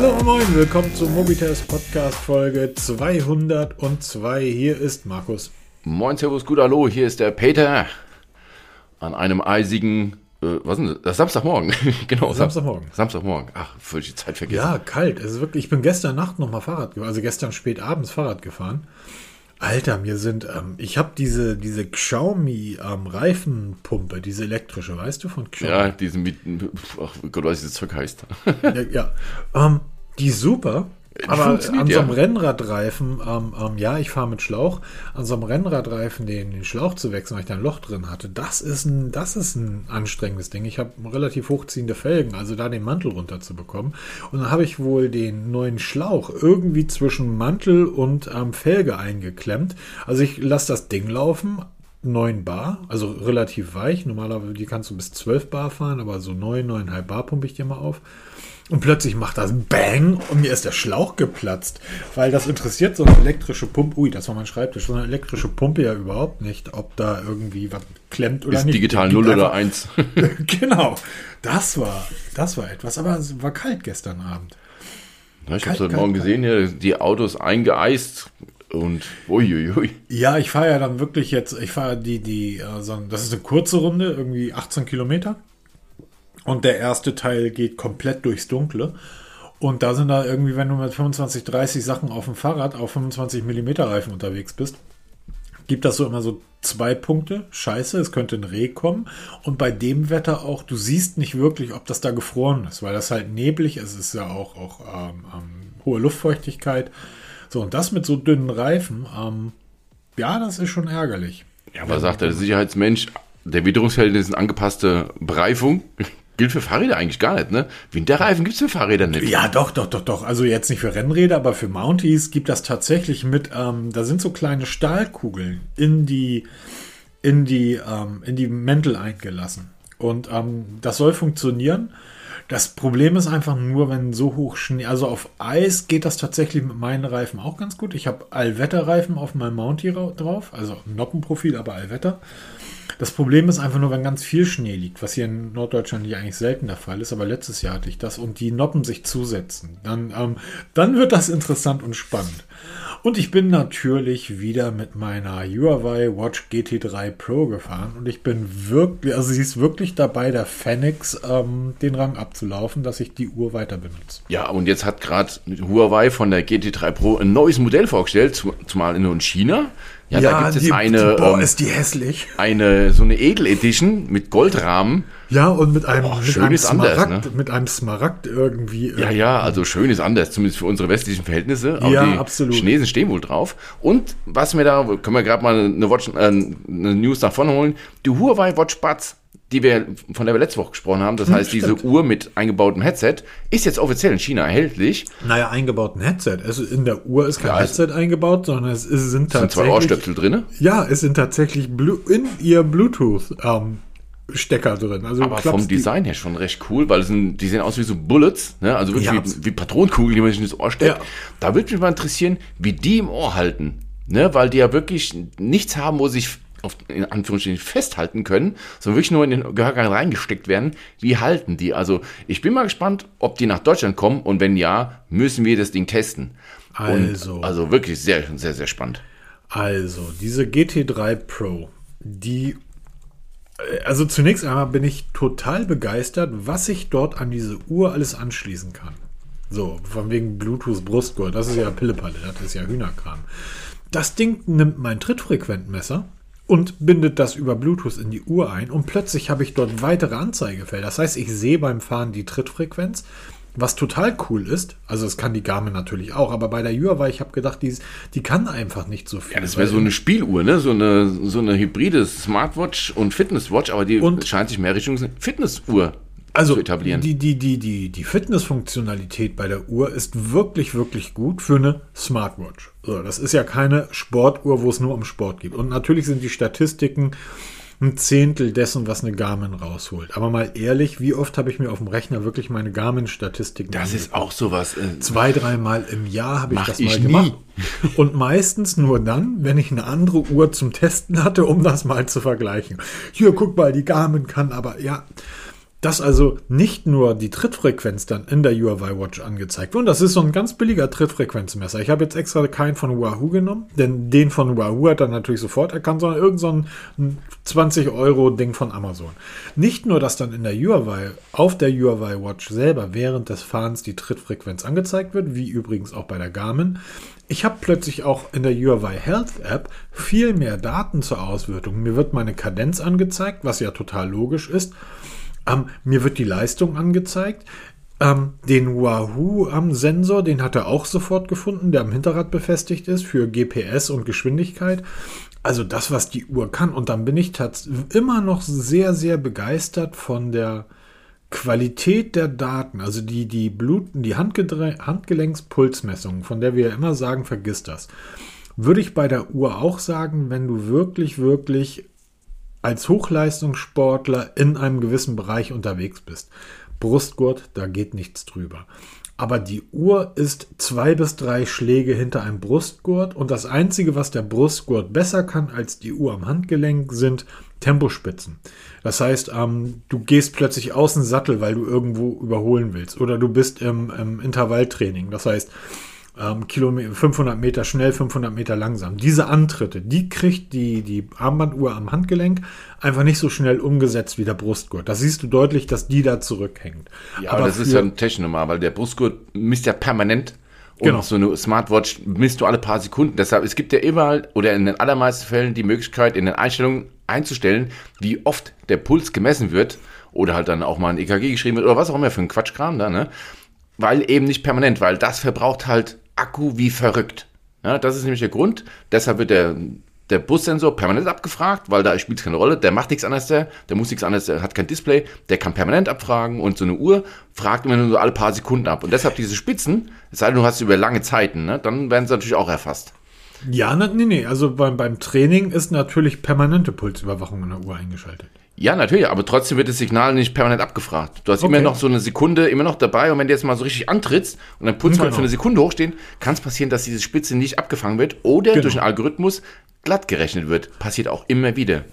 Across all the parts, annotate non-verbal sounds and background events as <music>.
Hallo und moin, willkommen zum Mobitest Podcast Folge 202. Hier ist Markus. Moin, Servus, gut, hallo, hier ist der Peter. An einem eisigen, äh, was ist das? Samstagmorgen. <laughs> genau, Samstagmorgen. Samstagmorgen. Ach, völlig die Zeit vergessen. Ja, kalt. Es ist wirklich, ich bin gestern Nacht nochmal Fahrrad gefahren, also gestern spät abends Fahrrad gefahren. Alter, mir sind, ähm, ich habe diese, diese Xiaomi ähm, Reifenpumpe, diese elektrische, weißt du, von Xiaomi? Ja, diese mit, ach Gott, was dieses Zeug heißt. ja, ja. Ähm, die ist super. Aber an so einem ja. Rennradreifen, ähm, ähm, ja, ich fahre mit Schlauch, an so einem Rennradreifen den, den Schlauch zu wechseln, weil ich da ein Loch drin hatte, das ist ein, das ist ein anstrengendes Ding. Ich habe relativ hochziehende Felgen, also da den Mantel runterzubekommen. Und dann habe ich wohl den neuen Schlauch irgendwie zwischen Mantel und ähm, Felge eingeklemmt. Also ich lasse das Ding laufen, 9 Bar, also relativ weich. Normalerweise die kannst du bis 12 Bar fahren, aber so 9, 9,5 Bar pumpe ich dir mal auf. Und plötzlich macht das Bang und mir ist der Schlauch geplatzt. Weil das interessiert so eine elektrische Pumpe, ui, das war mein Schreibtisch, so eine elektrische Pumpe ja überhaupt nicht, ob da irgendwie was klemmt oder Ist nicht. digital Die 0 gibt oder einfach- 1. <laughs> <laughs> genau, das war, das war etwas. Aber es war kalt gestern Abend. Ja, ich habe Kalt, heute Morgen kalt. gesehen, hier, die Autos eingeeist und uiuiui. Ja, ich fahre ja dann wirklich jetzt, ich fahre die, die, äh, so, das ist eine kurze Runde, irgendwie 18 Kilometer. Und der erste Teil geht komplett durchs Dunkle. Und da sind da irgendwie, wenn du mit 25, 30 Sachen auf dem Fahrrad auf 25 Millimeter Reifen unterwegs bist, gibt das so immer so zwei Punkte. Scheiße, es könnte ein Reh kommen. Und bei dem Wetter auch, du siehst nicht wirklich, ob das da gefroren ist, weil das halt neblig ist. Es ist ja auch, auch ähm, ähm, hohe Luftfeuchtigkeit. So, und das mit so dünnen Reifen, ähm, ja, das ist schon ärgerlich. Ja, was sagt der Sicherheitsmensch? Der Witterungsverhältnis ist eine angepasste Bereifung. Gilt für Fahrräder eigentlich gar nicht, ne? Winterreifen gibt's für Fahrräder nicht. Ja, doch, doch, doch, doch. Also jetzt nicht für Rennräder, aber für Mounties gibt das tatsächlich mit, ähm, da sind so kleine Stahlkugeln in die, in die, ähm, in die Mäntel eingelassen. Und ähm, das soll funktionieren. Das Problem ist einfach nur, wenn so hoch Schnee, also auf Eis geht das tatsächlich mit meinen Reifen auch ganz gut. Ich habe Allwetterreifen auf meinem Mountie ra- drauf, also Noppenprofil, aber Allwetter. Das Problem ist einfach nur, wenn ganz viel Schnee liegt, was hier in Norddeutschland ja eigentlich selten der Fall ist, aber letztes Jahr hatte ich das und die Noppen sich zusetzen, dann, ähm, dann wird das interessant und spannend. Und ich bin natürlich wieder mit meiner Huawei Watch GT3 Pro gefahren und ich bin wirklich, also sie ist wirklich dabei, der Phoenix ähm, den Rang abzulaufen, dass ich die Uhr weiter benutze. Ja, und jetzt hat gerade Huawei von der GT3 Pro ein neues Modell vorgestellt, zum- zumal in China. Ja, da gibt es jetzt eine, boah, ähm, ist die hässlich. eine, so eine Edel-Edition mit Goldrahmen. Ja, und mit einem, Oh, mit schön einem ist anders, Smaragd, ne? mit einem Smaragd irgendwie. Ja, ja, also schön ist anders, zumindest für unsere westlichen Verhältnisse. Aber Ja, die absolut. Chinesen stehen wohl drauf. Und was wir da, können wir gerade mal eine, Watch, äh, eine News nach vorne holen. Die Huawei Watch Buds, die wir, von der wir letzte Woche gesprochen haben, das heißt, diese Hm, stimmt. Uhr mit eingebautem Headset, ist jetzt offiziell in China erhältlich. Naja, eingebauten Headset. Es, in der Uhr ist kein Ja, es- Headset eingebaut, sondern es, ist, sind Es sind zwei tatsächlich. Ohrstöpsel drin. Ja, es sind tatsächlich Blu in ihr Bluetooth-Stecker drin. Also Aber vom Design her schon recht cool, weil es sind, die sehen aus wie so Bullets, ne? also wirklich Ja, wie, wie Patronenkugeln, die man sich ins Ohr steckt. Ja. Da würde mich mal interessieren, wie die im Ohr halten, ne? weil die ja wirklich nichts haben, wo sich auf, in Anführungsstrichen festhalten können, sondern wirklich nur in den Gehörgang reingesteckt werden. Wie halten die? Also ich bin mal gespannt, ob die nach Deutschland kommen und wenn ja, müssen wir das Ding testen. Also. Und, also wirklich sehr, sehr, sehr spannend. Also, diese GT3 Pro, die. äh, Also zunächst einmal bin ich total begeistert, was ich dort an diese Uhr alles anschließen kann. So, von wegen Bluetooth Brustgurt, das ist ja Pillepalle, das ist ja Hühnerkram. Das Ding nimmt mein Trittfrequentmesser und bindet das über Bluetooth in die Uhr ein und plötzlich habe ich dort weitere Anzeigefelder. Das heißt, ich sehe beim Fahren die Trittfrequenz, was total cool ist. Also das kann die Garmin natürlich auch, aber bei der Huawei, ich habe gedacht, die, die kann einfach nicht so viel. Ja, das wäre so eine Spieluhr, ne? So eine, so eine hybride Smartwatch und Fitnesswatch, aber die Und- scheint sich mehr Richtung Fitnessuhr also zu etablieren. Die, die, die, die, die Fitnessfunktionalität bei der Uhr ist wirklich, wirklich gut für eine Smartwatch. So, das ist ja keine Sportuhr, wo es nur um Sport geht. Und natürlich sind die Statistiken ein Zehntel dessen, was eine Garmin rausholt. Aber mal ehrlich, wie oft habe ich mir auf dem Rechner wirklich meine Garmin-Statistiken Das ist auch sowas. Äh, Zwei, dreimal im Jahr habe ich das ich mal nie. gemacht. Und meistens nur dann, wenn ich eine andere Uhr zum Testen hatte, um das mal zu vergleichen. Hier, guck mal, die Garmin kann aber, ja. Dass also nicht nur die Trittfrequenz dann in der URY Watch angezeigt wird. Und das ist so ein ganz billiger Trittfrequenzmesser. Ich habe jetzt extra keinen von Wahoo genommen, denn den von Wahoo hat er natürlich sofort erkannt, sondern irgend so ein 20 Euro Ding von Amazon. Nicht nur, dass dann in der URY, auf der URY Watch selber während des Fahrens die Trittfrequenz angezeigt wird, wie übrigens auch bei der Garmin. Ich habe plötzlich auch in der URY Health App viel mehr Daten zur Auswertung. Mir wird meine Kadenz angezeigt, was ja total logisch ist. Ähm, mir wird die Leistung angezeigt. Ähm, den Wahoo-Sensor, den hat er auch sofort gefunden, der am Hinterrad befestigt ist für GPS und Geschwindigkeit. Also das, was die Uhr kann. Und dann bin ich immer noch sehr, sehr begeistert von der Qualität der Daten. Also die, die Bluten, die Handgelenkspulsmessung, von der wir ja immer sagen, vergiss das. Würde ich bei der Uhr auch sagen, wenn du wirklich, wirklich als Hochleistungssportler in einem gewissen Bereich unterwegs bist. Brustgurt, da geht nichts drüber. Aber die Uhr ist zwei bis drei Schläge hinter einem Brustgurt und das Einzige, was der Brustgurt besser kann als die Uhr am Handgelenk, sind Tempospitzen. Das heißt, ähm, du gehst plötzlich aus dem Sattel, weil du irgendwo überholen willst oder du bist im, im Intervalltraining. Das heißt, ähm, Kilometer, 500 Meter schnell, 500 Meter langsam. Diese Antritte, die kriegt die, die Armbanduhr am Handgelenk einfach nicht so schnell umgesetzt wie der Brustgurt. Da siehst du deutlich, dass die da zurückhängt. Ja, aber das ist ja ein Techniknormal, weil der Brustgurt misst ja permanent. Und genau. so eine Smartwatch misst du alle paar Sekunden. Deshalb, es gibt ja immer oder in den allermeisten Fällen die Möglichkeit, in den Einstellungen einzustellen, wie oft der Puls gemessen wird oder halt dann auch mal ein EKG geschrieben wird oder was auch immer für ein Quatschkram da, ne? Weil eben nicht permanent, weil das verbraucht halt Akku wie verrückt. Ja, das ist nämlich der Grund. Deshalb wird der, der Bussensor permanent abgefragt, weil da spielt es keine Rolle. Der macht nichts anderes, der, der muss nichts anderes, der hat kein Display, der kann permanent abfragen und so eine Uhr fragt immer nur so alle paar Sekunden ab. Und deshalb diese Spitzen, es sei denn, du hast über lange Zeiten, ne, dann werden sie natürlich auch erfasst. Ja, nee, nee. Also beim, beim Training ist natürlich permanente Pulsüberwachung in der Uhr eingeschaltet. Ja, natürlich, aber trotzdem wird das Signal nicht permanent abgefragt. Du hast okay. immer noch so eine Sekunde immer noch dabei und wenn du jetzt mal so richtig antrittst und dann Puls genau. mal für eine Sekunde hochstehen, kann es passieren, dass diese Spitze nicht abgefangen wird oder genau. durch einen Algorithmus glatt gerechnet wird. Passiert auch immer wieder.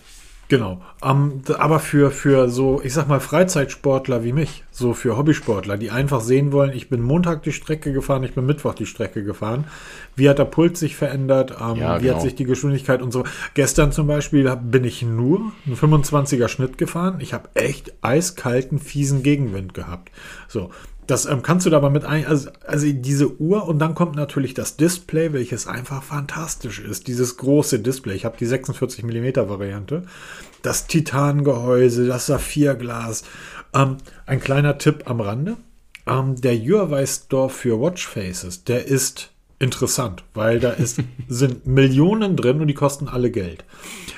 Genau. Um, aber für, für so, ich sag mal, Freizeitsportler wie mich, so für Hobbysportler, die einfach sehen wollen, ich bin Montag die Strecke gefahren, ich bin Mittwoch die Strecke gefahren. Wie hat der Puls sich verändert? Um, ja, wie genau. hat sich die Geschwindigkeit und so. Gestern zum Beispiel bin ich nur einen 25er Schnitt gefahren. Ich habe echt eiskalten, fiesen Gegenwind gehabt. So, das ähm, kannst du da aber mit ein, also, also diese Uhr und dann kommt natürlich das Display, welches einfach fantastisch ist. Dieses große Display. Ich habe die 46 mm Variante. Das Titangehäuse, das Saphirglas. Ähm, ein kleiner Tipp am Rande. Ähm, der Huawei Store für Watchfaces, der ist interessant, weil da ist, <laughs> sind Millionen drin und die kosten alle Geld.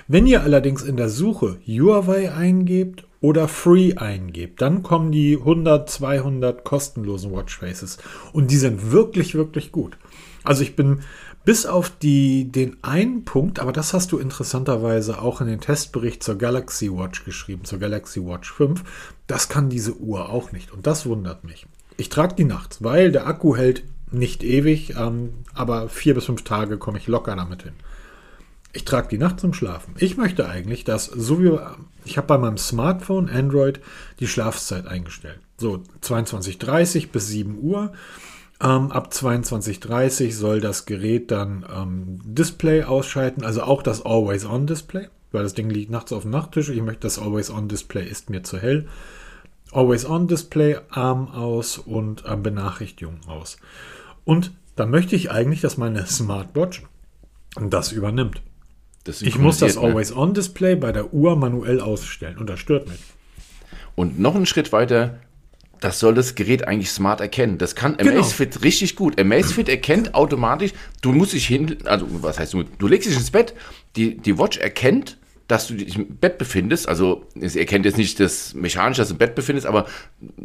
Wenn ihr allerdings in der Suche Huawei eingebt oder Free eingebt, dann kommen die 100, 200 kostenlosen Watchfaces und die sind wirklich, wirklich gut. Also ich bin bis auf die, den einen Punkt, aber das hast du interessanterweise auch in den Testbericht zur Galaxy Watch geschrieben, zur Galaxy Watch 5, das kann diese Uhr auch nicht und das wundert mich. Ich trage die nachts, weil der Akku hält nicht ewig, ähm, aber vier bis fünf Tage komme ich locker damit hin. Ich trage die Nacht zum Schlafen. Ich möchte eigentlich, dass, so wie ich habe bei meinem Smartphone Android die Schlafzeit eingestellt. So 22.30 bis 7 Uhr. Ähm, ab 22.30 soll das Gerät dann ähm, Display ausschalten, also auch das Always-On-Display, weil das Ding liegt nachts auf dem Nachttisch. Ich möchte, das Always-On-Display ist mir zu hell. Always-On-Display, Arm aus und äh, Benachrichtigung aus. Und dann möchte ich eigentlich, dass meine Smartwatch das übernimmt. Ich muss das ne? Always-On-Display bei der Uhr manuell ausstellen und das stört mich. Und noch einen Schritt weiter, das soll das Gerät eigentlich smart erkennen. Das kann genau. Amazfit richtig gut. Amazfit <clears throat> erkennt automatisch, du musst dich hin, also was heißt du, du legst dich ins Bett, die, die Watch erkennt, dass du dich im Bett befindest. Also es erkennt jetzt nicht das mechanisch, dass du im Bett befindest, aber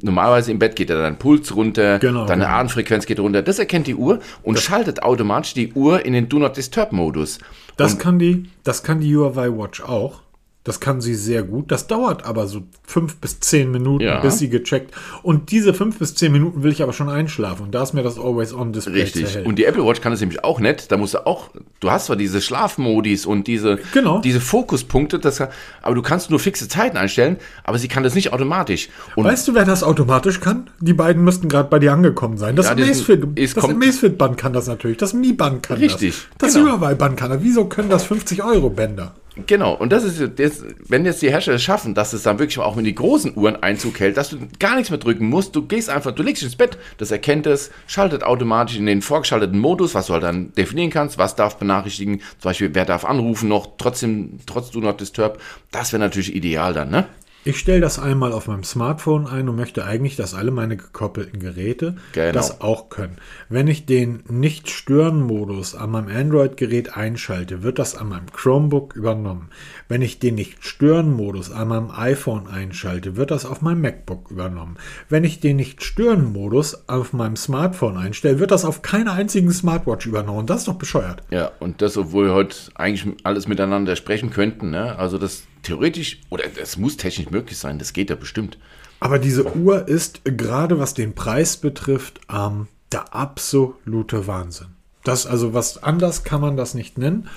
normalerweise im Bett geht ja dein Puls runter, genau, deine genau. Atemfrequenz geht runter. Das erkennt die Uhr und das schaltet automatisch die Uhr in den Do Not Disturb Modus. Das und kann die, das kann die Huawei Watch auch. Das kann sie sehr gut. Das dauert aber so fünf bis zehn Minuten, Ja. bis sie gecheckt. Und diese fünf bis zehn Minuten will ich aber schon einschlafen. Und da ist mir das Always-On-Display zu Richtig. hell. Und die Apple Watch kann es nämlich auch nicht. Da musst du auch, du hast zwar diese Schlafmodis und diese, Genau. diese Fokuspunkte, das, kann- aber du kannst nur fixe Zeiten einstellen, aber sie kann das nicht automatisch. Und Weißt du, wer das automatisch kann? Die beiden müssten gerade bei dir angekommen sein. Das Ja, das Amazfit-Band kann das natürlich. Das Mi-Band kann Richtig, das. Das genau. Huawei-Band kann das. Wieso können das 50-Euro-Bänder? Genau, und das ist jetzt, wenn jetzt die Hersteller es schaffen, dass es dann wirklich auch in die großen Uhren Einzug hält, dass du gar nichts mehr drücken musst, du gehst einfach, du legst dich ins Bett, das erkennt es, schaltet automatisch in den vorgeschalteten Modus, was du halt dann definieren kannst, was darf benachrichtigen, zum Beispiel, wer darf anrufen noch, trotzdem, trotz Do Not Disturb, das wäre natürlich ideal dann, ne? Ich stelle das einmal auf meinem Smartphone ein und möchte eigentlich, dass alle meine gekoppelten Geräte Genau. das auch können. Wenn ich den Nicht-Stören-Modus an meinem Android-Gerät einschalte, wird das an meinem Chromebook übernommen. Wenn ich den Nicht-Stören-Modus an meinem iPhone einschalte, wird das auf meinem MacBook übernommen. Wenn ich den Nicht-Stören-Modus auf meinem Smartphone einstelle, wird das auf keiner einzigen Smartwatch übernommen. Das ist doch bescheuert. Ja, und das, obwohl wir heute eigentlich alles miteinander sprechen könnten, ne? Also das theoretisch, oder das muss technisch möglich sein, das geht ja bestimmt. Aber diese Uhr ist gerade was den Preis betrifft ähm, der absolute Wahnsinn. Das also was anders kann man das nicht nennen.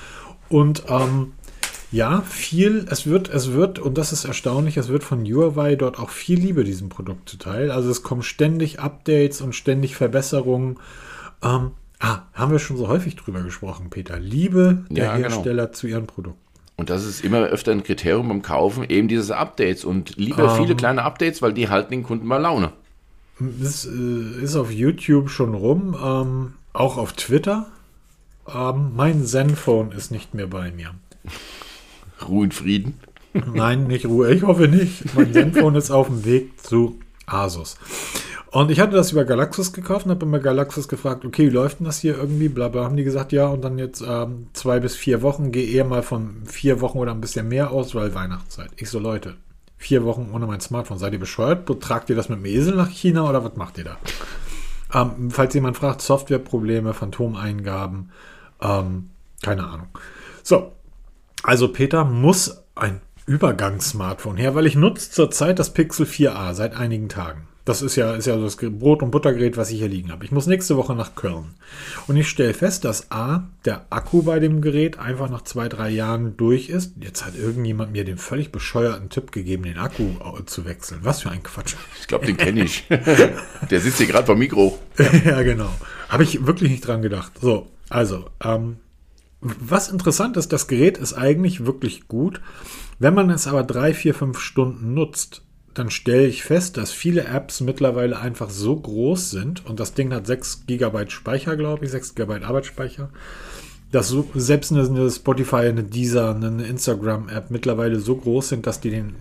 Und ähm, ja, viel, es wird, es wird, und das ist erstaunlich, es wird von Huawei dort auch viel Liebe diesem Produkt zuteil. Also es kommen ständig Updates und ständig Verbesserungen. Ähm, ah, haben wir schon so häufig drüber gesprochen, Peter. Liebe der Ja, genau. Hersteller zu ihren Produkten. Und das ist immer öfter ein Kriterium beim Kaufen, eben diese Updates und lieber viele kleine Updates, weil die halten den Kunden bei Laune. Es äh, ist auf YouTube schon rum, ähm, auch auf Twitter. Ähm, mein Zenfone ist nicht mehr bei mir. Ruhe in Frieden. Nein, nicht Ruhe. Ich hoffe nicht. Mein Zenfone ist auf dem Weg zu Asus. Und ich hatte das über Galaxus gekauft und habe immer Galaxus gefragt, okay, wie läuft denn das hier irgendwie? Blabla. Haben die gesagt, ja, und dann jetzt ähm, zwei bis vier Wochen. Gehe eher mal von vier Wochen oder ein bisschen mehr aus, weil Weihnachtszeit. Ich so, Leute, vier Wochen ohne mein Smartphone. Seid ihr bescheuert? Tragt ihr das mit dem Esel nach China oder was macht ihr da? Ähm, falls jemand fragt, Softwareprobleme, Phantomeingaben, ähm, keine Ahnung. So, also Peter muss ein Übergangssmartphone her, weil ich nutze zurzeit das Pixel 4a seit einigen Tagen. Das ist ja, ist ja das Brot- und Buttergerät, was ich hier liegen habe. Ich muss nächste Woche nach Köln. Und ich stelle fest, dass A, der Akku bei dem Gerät einfach nach zwei, drei Jahren durch ist. Jetzt hat irgendjemand mir den völlig bescheuerten Tipp gegeben, den Akku äh, zu wechseln. Was für ein Quatsch. Ich glaube, den kenne ich. <laughs> Der sitzt hier gerade vom Mikro. ja, genau. Habe ich wirklich nicht dran gedacht. So, also, ähm, was interessant ist, das Gerät ist eigentlich wirklich gut. Wenn man es aber drei, vier, fünf Stunden nutzt, dann stelle ich fest, dass viele Apps mittlerweile einfach so groß sind und das Ding hat 6 GB Speicher, glaube ich, 6 GB Arbeitsspeicher, dass so, selbst eine, Spotify, eine Deezer, eine Instagram-App mittlerweile so groß sind, dass die den,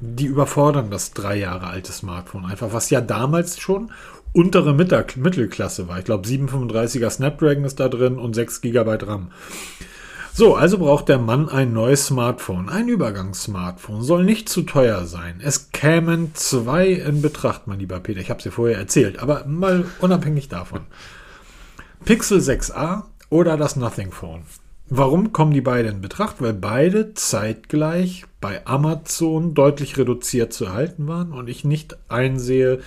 die überfordern das drei Jahre alte Smartphone einfach, was ja damals schon untere Mittag, Mittelklasse war. Ich glaube 735er Snapdragon ist da drin und 6 GB RAM. So, also braucht der Mann ein neues Smartphone. Ein Übergangssmartphone. Soll nicht zu teuer sein. Es kämen zwei in Betracht, mein lieber Peter. Ich habe dir vorher erzählt, aber mal unabhängig davon. Pixel 6a oder das Nothing Phone. Warum kommen die beide in Betracht? Weil beide zeitgleich bei Amazon deutlich reduziert zu erhalten waren und ich nicht einsehe,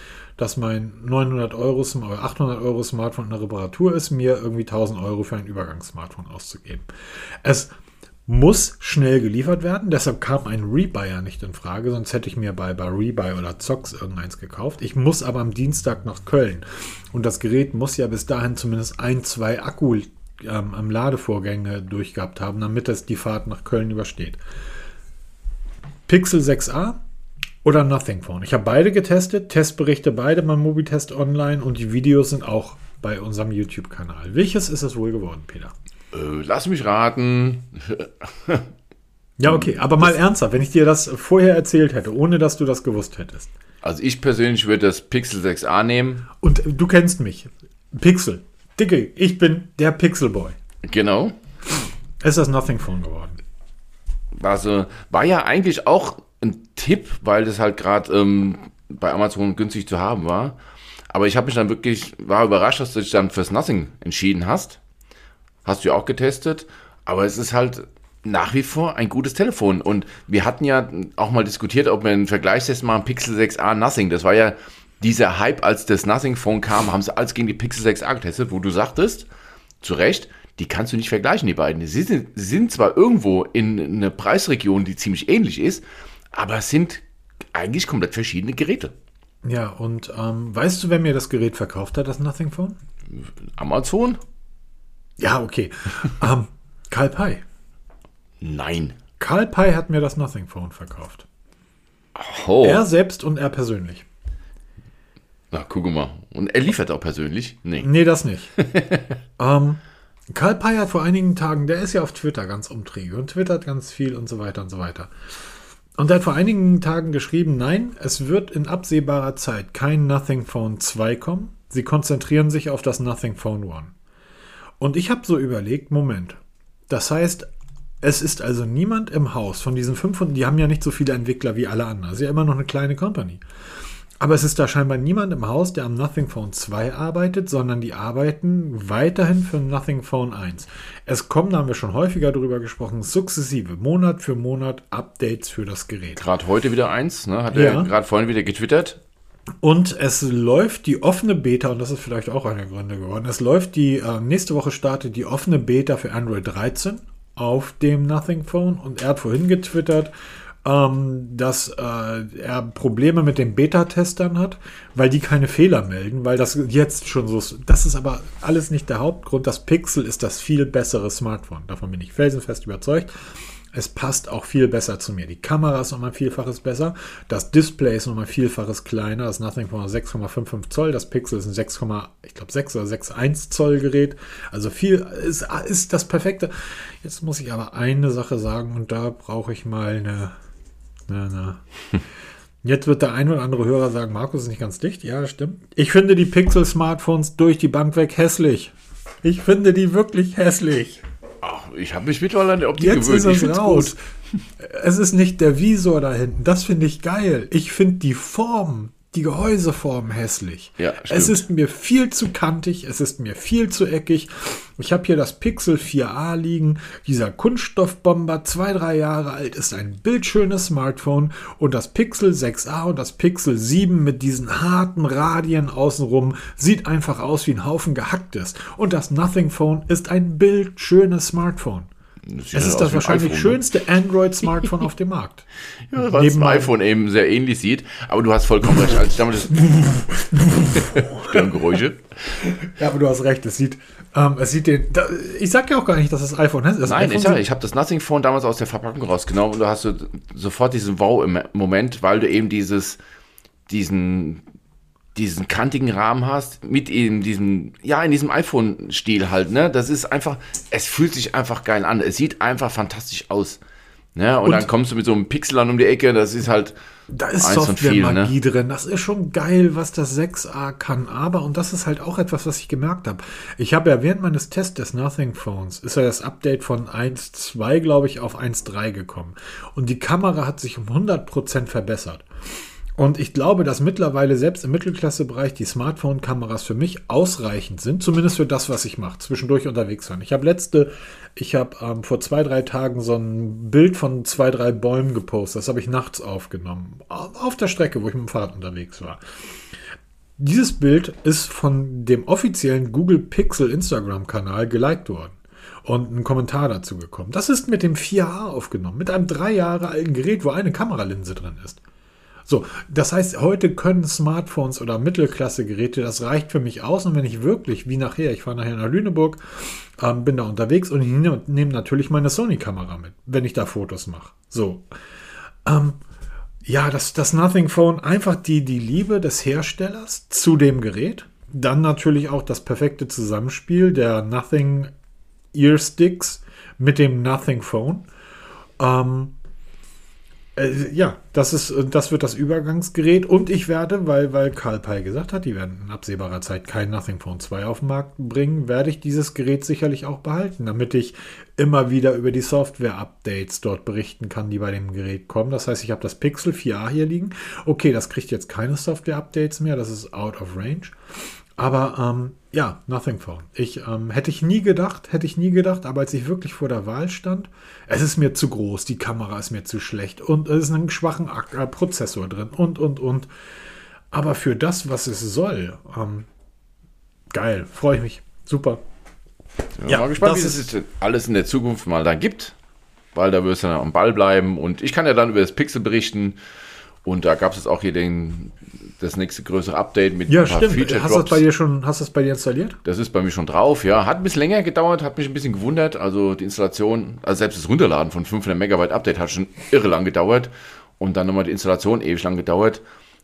dass mein 900 Euro oder 800 Euro Smartphone eine Reparatur ist, mir irgendwie 1000 Euro für ein Übergangssmartphone auszugeben. Es muss schnell geliefert werden, deshalb kam ein Rebuyer nicht in Frage, sonst hätte ich mir bei, bei Rebuy oder Zox irgendeins gekauft. Ich muss aber am Dienstag nach Köln und das Gerät muss ja bis dahin zumindest ein, zwei Akku ähm, am Ladevorgänge durchgehabt haben, damit es die Fahrt nach Köln übersteht. Pixel 6a oder Nothing Phone. Ich habe beide getestet, Testberichte beide beim Mobitest online und die Videos sind auch bei unserem YouTube-Kanal. Welches ist es wohl geworden, Peter? Äh, lass mich raten. Ja, okay, aber mal ernsthaft, wenn ich dir das vorher erzählt hätte, ohne dass du das gewusst hättest. Also ich persönlich würde das Pixel 6a nehmen. Und du kennst mich. Pixel. Dicke, ich bin der Pixelboy. Genau. Ist das Nothing Phone geworden? Also war ja eigentlich auch ein Tipp, weil das halt gerade ähm, bei Amazon günstig zu haben war. Aber ich habe mich dann wirklich, war überrascht, dass du dich dann fürs Nothing entschieden hast. Hast du ja auch getestet. Aber es ist halt, nach wie vor ein gutes Telefon. Und wir hatten ja auch mal diskutiert, ob wir einen Vergleichstest machen, Pixel 6a Nothing. Das war ja dieser Hype, als das Nothing Phone kam, haben sie alles gegen die Pixel 6a getestet, wo du sagtest, zu Recht, die kannst du nicht vergleichen, die beiden. Sie sind, sie sind zwar irgendwo in einer Preisregion, die ziemlich ähnlich ist, aber es sind eigentlich komplett verschiedene Geräte. Ja, und ähm, weißt du, wer mir das Gerät verkauft hat, das Nothing Phone? Amazon? Ja, okay. <laughs> ähm, Karl Pei. Nein. Karl Pei hat mir das Nothing Phone verkauft. Oh. Er selbst und er persönlich. Na, guck mal. Und er liefert auch persönlich? Nee. Nee, das nicht. <laughs> ähm, Karl Pei hat vor einigen Tagen, der ist ja auf Twitter ganz umtriebig und twittert ganz viel und so weiter und so weiter. Und er hat vor einigen Tagen geschrieben, nein, es wird in absehbarer Zeit kein Nothing Phone 2 kommen. Sie konzentrieren sich auf das Nothing Phone 1. Und ich habe so überlegt, Moment. Das heißt, es ist also niemand im Haus von diesen 500, die haben ja nicht so viele Entwickler wie alle anderen. Das ist ja immer noch eine kleine Company. Aber es ist da scheinbar niemand im Haus, der am Nothing Phone 2 arbeitet, sondern die arbeiten weiterhin für Nothing Phone 1. Es kommen, da haben wir schon häufiger darüber gesprochen, sukzessive, Monat für Monat Updates für das Gerät. Gerade heute wieder eins, ne? Hat Ja. er gerade vorhin wieder getwittert. Und es läuft die offene Beta, und das ist vielleicht auch einer der Gründe geworden, es läuft die, äh, nächste Woche startet die offene Beta für Android 13 auf dem Nothing Phone und er hat vorhin getwittert, ähm, dass äh, er Probleme mit den Beta-Testern hat, weil die keine Fehler melden, weil das jetzt schon so ist. Das ist aber alles nicht der Hauptgrund. Das Pixel ist das viel bessere Smartphone. Davon bin ich felsenfest überzeugt. Es passt auch viel besser zu mir. Die Kamera ist nochmal Vielfaches besser. Das Display ist nochmal Vielfaches kleiner. Das Nothing Phone hat 6,55 Zoll. Das Pixel ist ein 6, ich glaube 6 oder 6,1 Zoll Gerät. Also viel ist, ist das perfekte. Jetzt muss ich aber eine Sache sagen und da brauche ich mal eine. Na, na. Jetzt wird der ein oder andere Hörer sagen, Markus ist nicht ganz dicht. Ja, das stimmt. Ich finde die Pixel-Smartphones durch die Bank weg hässlich. Ich finde die wirklich hässlich. Ach, ich habe mich mittlerweile an die Optik Jetzt gewöhnt. ist es raus. Es ist nicht der Visor da hinten. Das finde ich geil. Ich finde die Form, die Gehäuseform hässlich. Ja, es ist mir viel zu kantig, es ist mir viel zu eckig. Ich habe hier das Pixel 4a liegen. Dieser Kunststoffbomber, zwei, drei Jahre alt, ist ein bildschönes Smartphone. Und das Pixel 6a und das Pixel 7 mit diesen harten Radien außenrum sieht einfach aus wie ein Haufen gehacktes. Und das Nothing Phone ist ein bildschönes Smartphone. Das Es ist das wahrscheinlich iPhone, ne? schönste Android-Smartphone <laughs> auf dem Markt. Ja, weil es Neben dem meinem- iPhone eben sehr ähnlich sieht. Aber du hast vollkommen recht. Als ich damals <laughs> Störgeräusche. Ja, aber du hast recht. Es sieht, ähm, es sieht den. Da, ich sag ja auch gar nicht, dass das iPhone ist. Das Nein, iPhone ich, ich habe das Nothing Phone damals aus der Verpackung rausgenommen und du hast so, sofort diesen Wow im Moment, weil du eben dieses, diesen, diesen kantigen Rahmen hast, mit eben diesem, ja, in diesem iPhone-Stil halt, ne? Das ist einfach, es fühlt sich einfach geil an. Es sieht einfach fantastisch aus. Ne? Und, Und- dann kommst du mit so einem Pixel an um die Ecke, das ist halt. Da ist Software-Magie ne? drin. Das ist schon geil, was das 6a kann. Aber, und das ist halt auch etwas, was ich gemerkt habe. Ich habe ja während meines Tests des Nothing Phones, ist ja das Update von 1.2, glaube ich, auf 1.3 gekommen. Und die Kamera hat sich um 100% verbessert. Und ich glaube, dass mittlerweile selbst im Mittelklassebereich die Smartphone-Kameras für mich ausreichend sind, zumindest für das, was ich mache, zwischendurch unterwegs sein. Ich habe letzte, ich habe ähm, vor zwei, drei Tagen so ein Bild von zwei, drei Bäumen gepostet. Das habe ich nachts aufgenommen. Au- Auf der Strecke, wo ich mit dem Fahrrad unterwegs war. Dieses Bild ist von dem offiziellen Google Pixel Instagram-Kanal geliked worden und ein Kommentar dazu gekommen. Das ist mit dem 4a aufgenommen, mit einem drei Jahre alten Gerät, wo eine Kameralinse drin ist. So, das heißt, heute können Smartphones oder Mittelklasse-Geräte, das reicht für mich aus. Und wenn ich wirklich, wie nachher, ich fahre nachher nach Lüneburg, ähm, bin da unterwegs und nehme nehme natürlich meine Sony-Kamera mit, wenn ich da Fotos mache. So. Ähm, ja, das, das Nothing Phone, einfach die, die Liebe des Herstellers zu dem Gerät. Dann natürlich auch das perfekte Zusammenspiel der Nothing Ear Sticks mit dem Nothing Phone. Ähm, äh, ja, das ist, äh, das wird das Übergangsgerät und ich werde, weil, weil Karl Pei gesagt hat, die werden in absehbarer Zeit kein Nothing Phone 2 auf den Markt bringen, werde ich dieses Gerät sicherlich auch behalten, damit ich immer wieder über die Software-Updates dort berichten kann, die bei dem Gerät kommen. Das heißt, ich habe das Pixel 4a hier liegen. Okay, das kriegt jetzt keine Software-Updates mehr, das ist out of range. Aber ähm, ja, Nothing Phone. Ich ähm, hätte ich nie gedacht, hätte ich nie gedacht, aber als ich wirklich vor der Wahl stand, es ist mir zu groß, die Kamera ist mir zu schlecht und es ist ein schwachen äh, Prozessor drin und und und. Aber für das, was es soll, ähm, geil, freue ich mich. Super. Ja, ja mal gespannt, wie es alles in der Zukunft mal da gibt, weil da wirst du dann am Ball bleiben und ich kann ja dann über das Pixel berichten und da gab es jetzt auch hier den, das nächste größere Update mit ja, ein paar stimmt. Feature hast du das bei dir schon, hast das bei dir installiert? Das ist bei mir schon drauf, ja. Hat ein bisschen länger gedauert, hat mich ein bisschen gewundert. Also die Installation, also selbst das Runterladen von 500 Megabyte Update hat schon irre lang gedauert und dann nochmal die Installation ewig lang gedauert.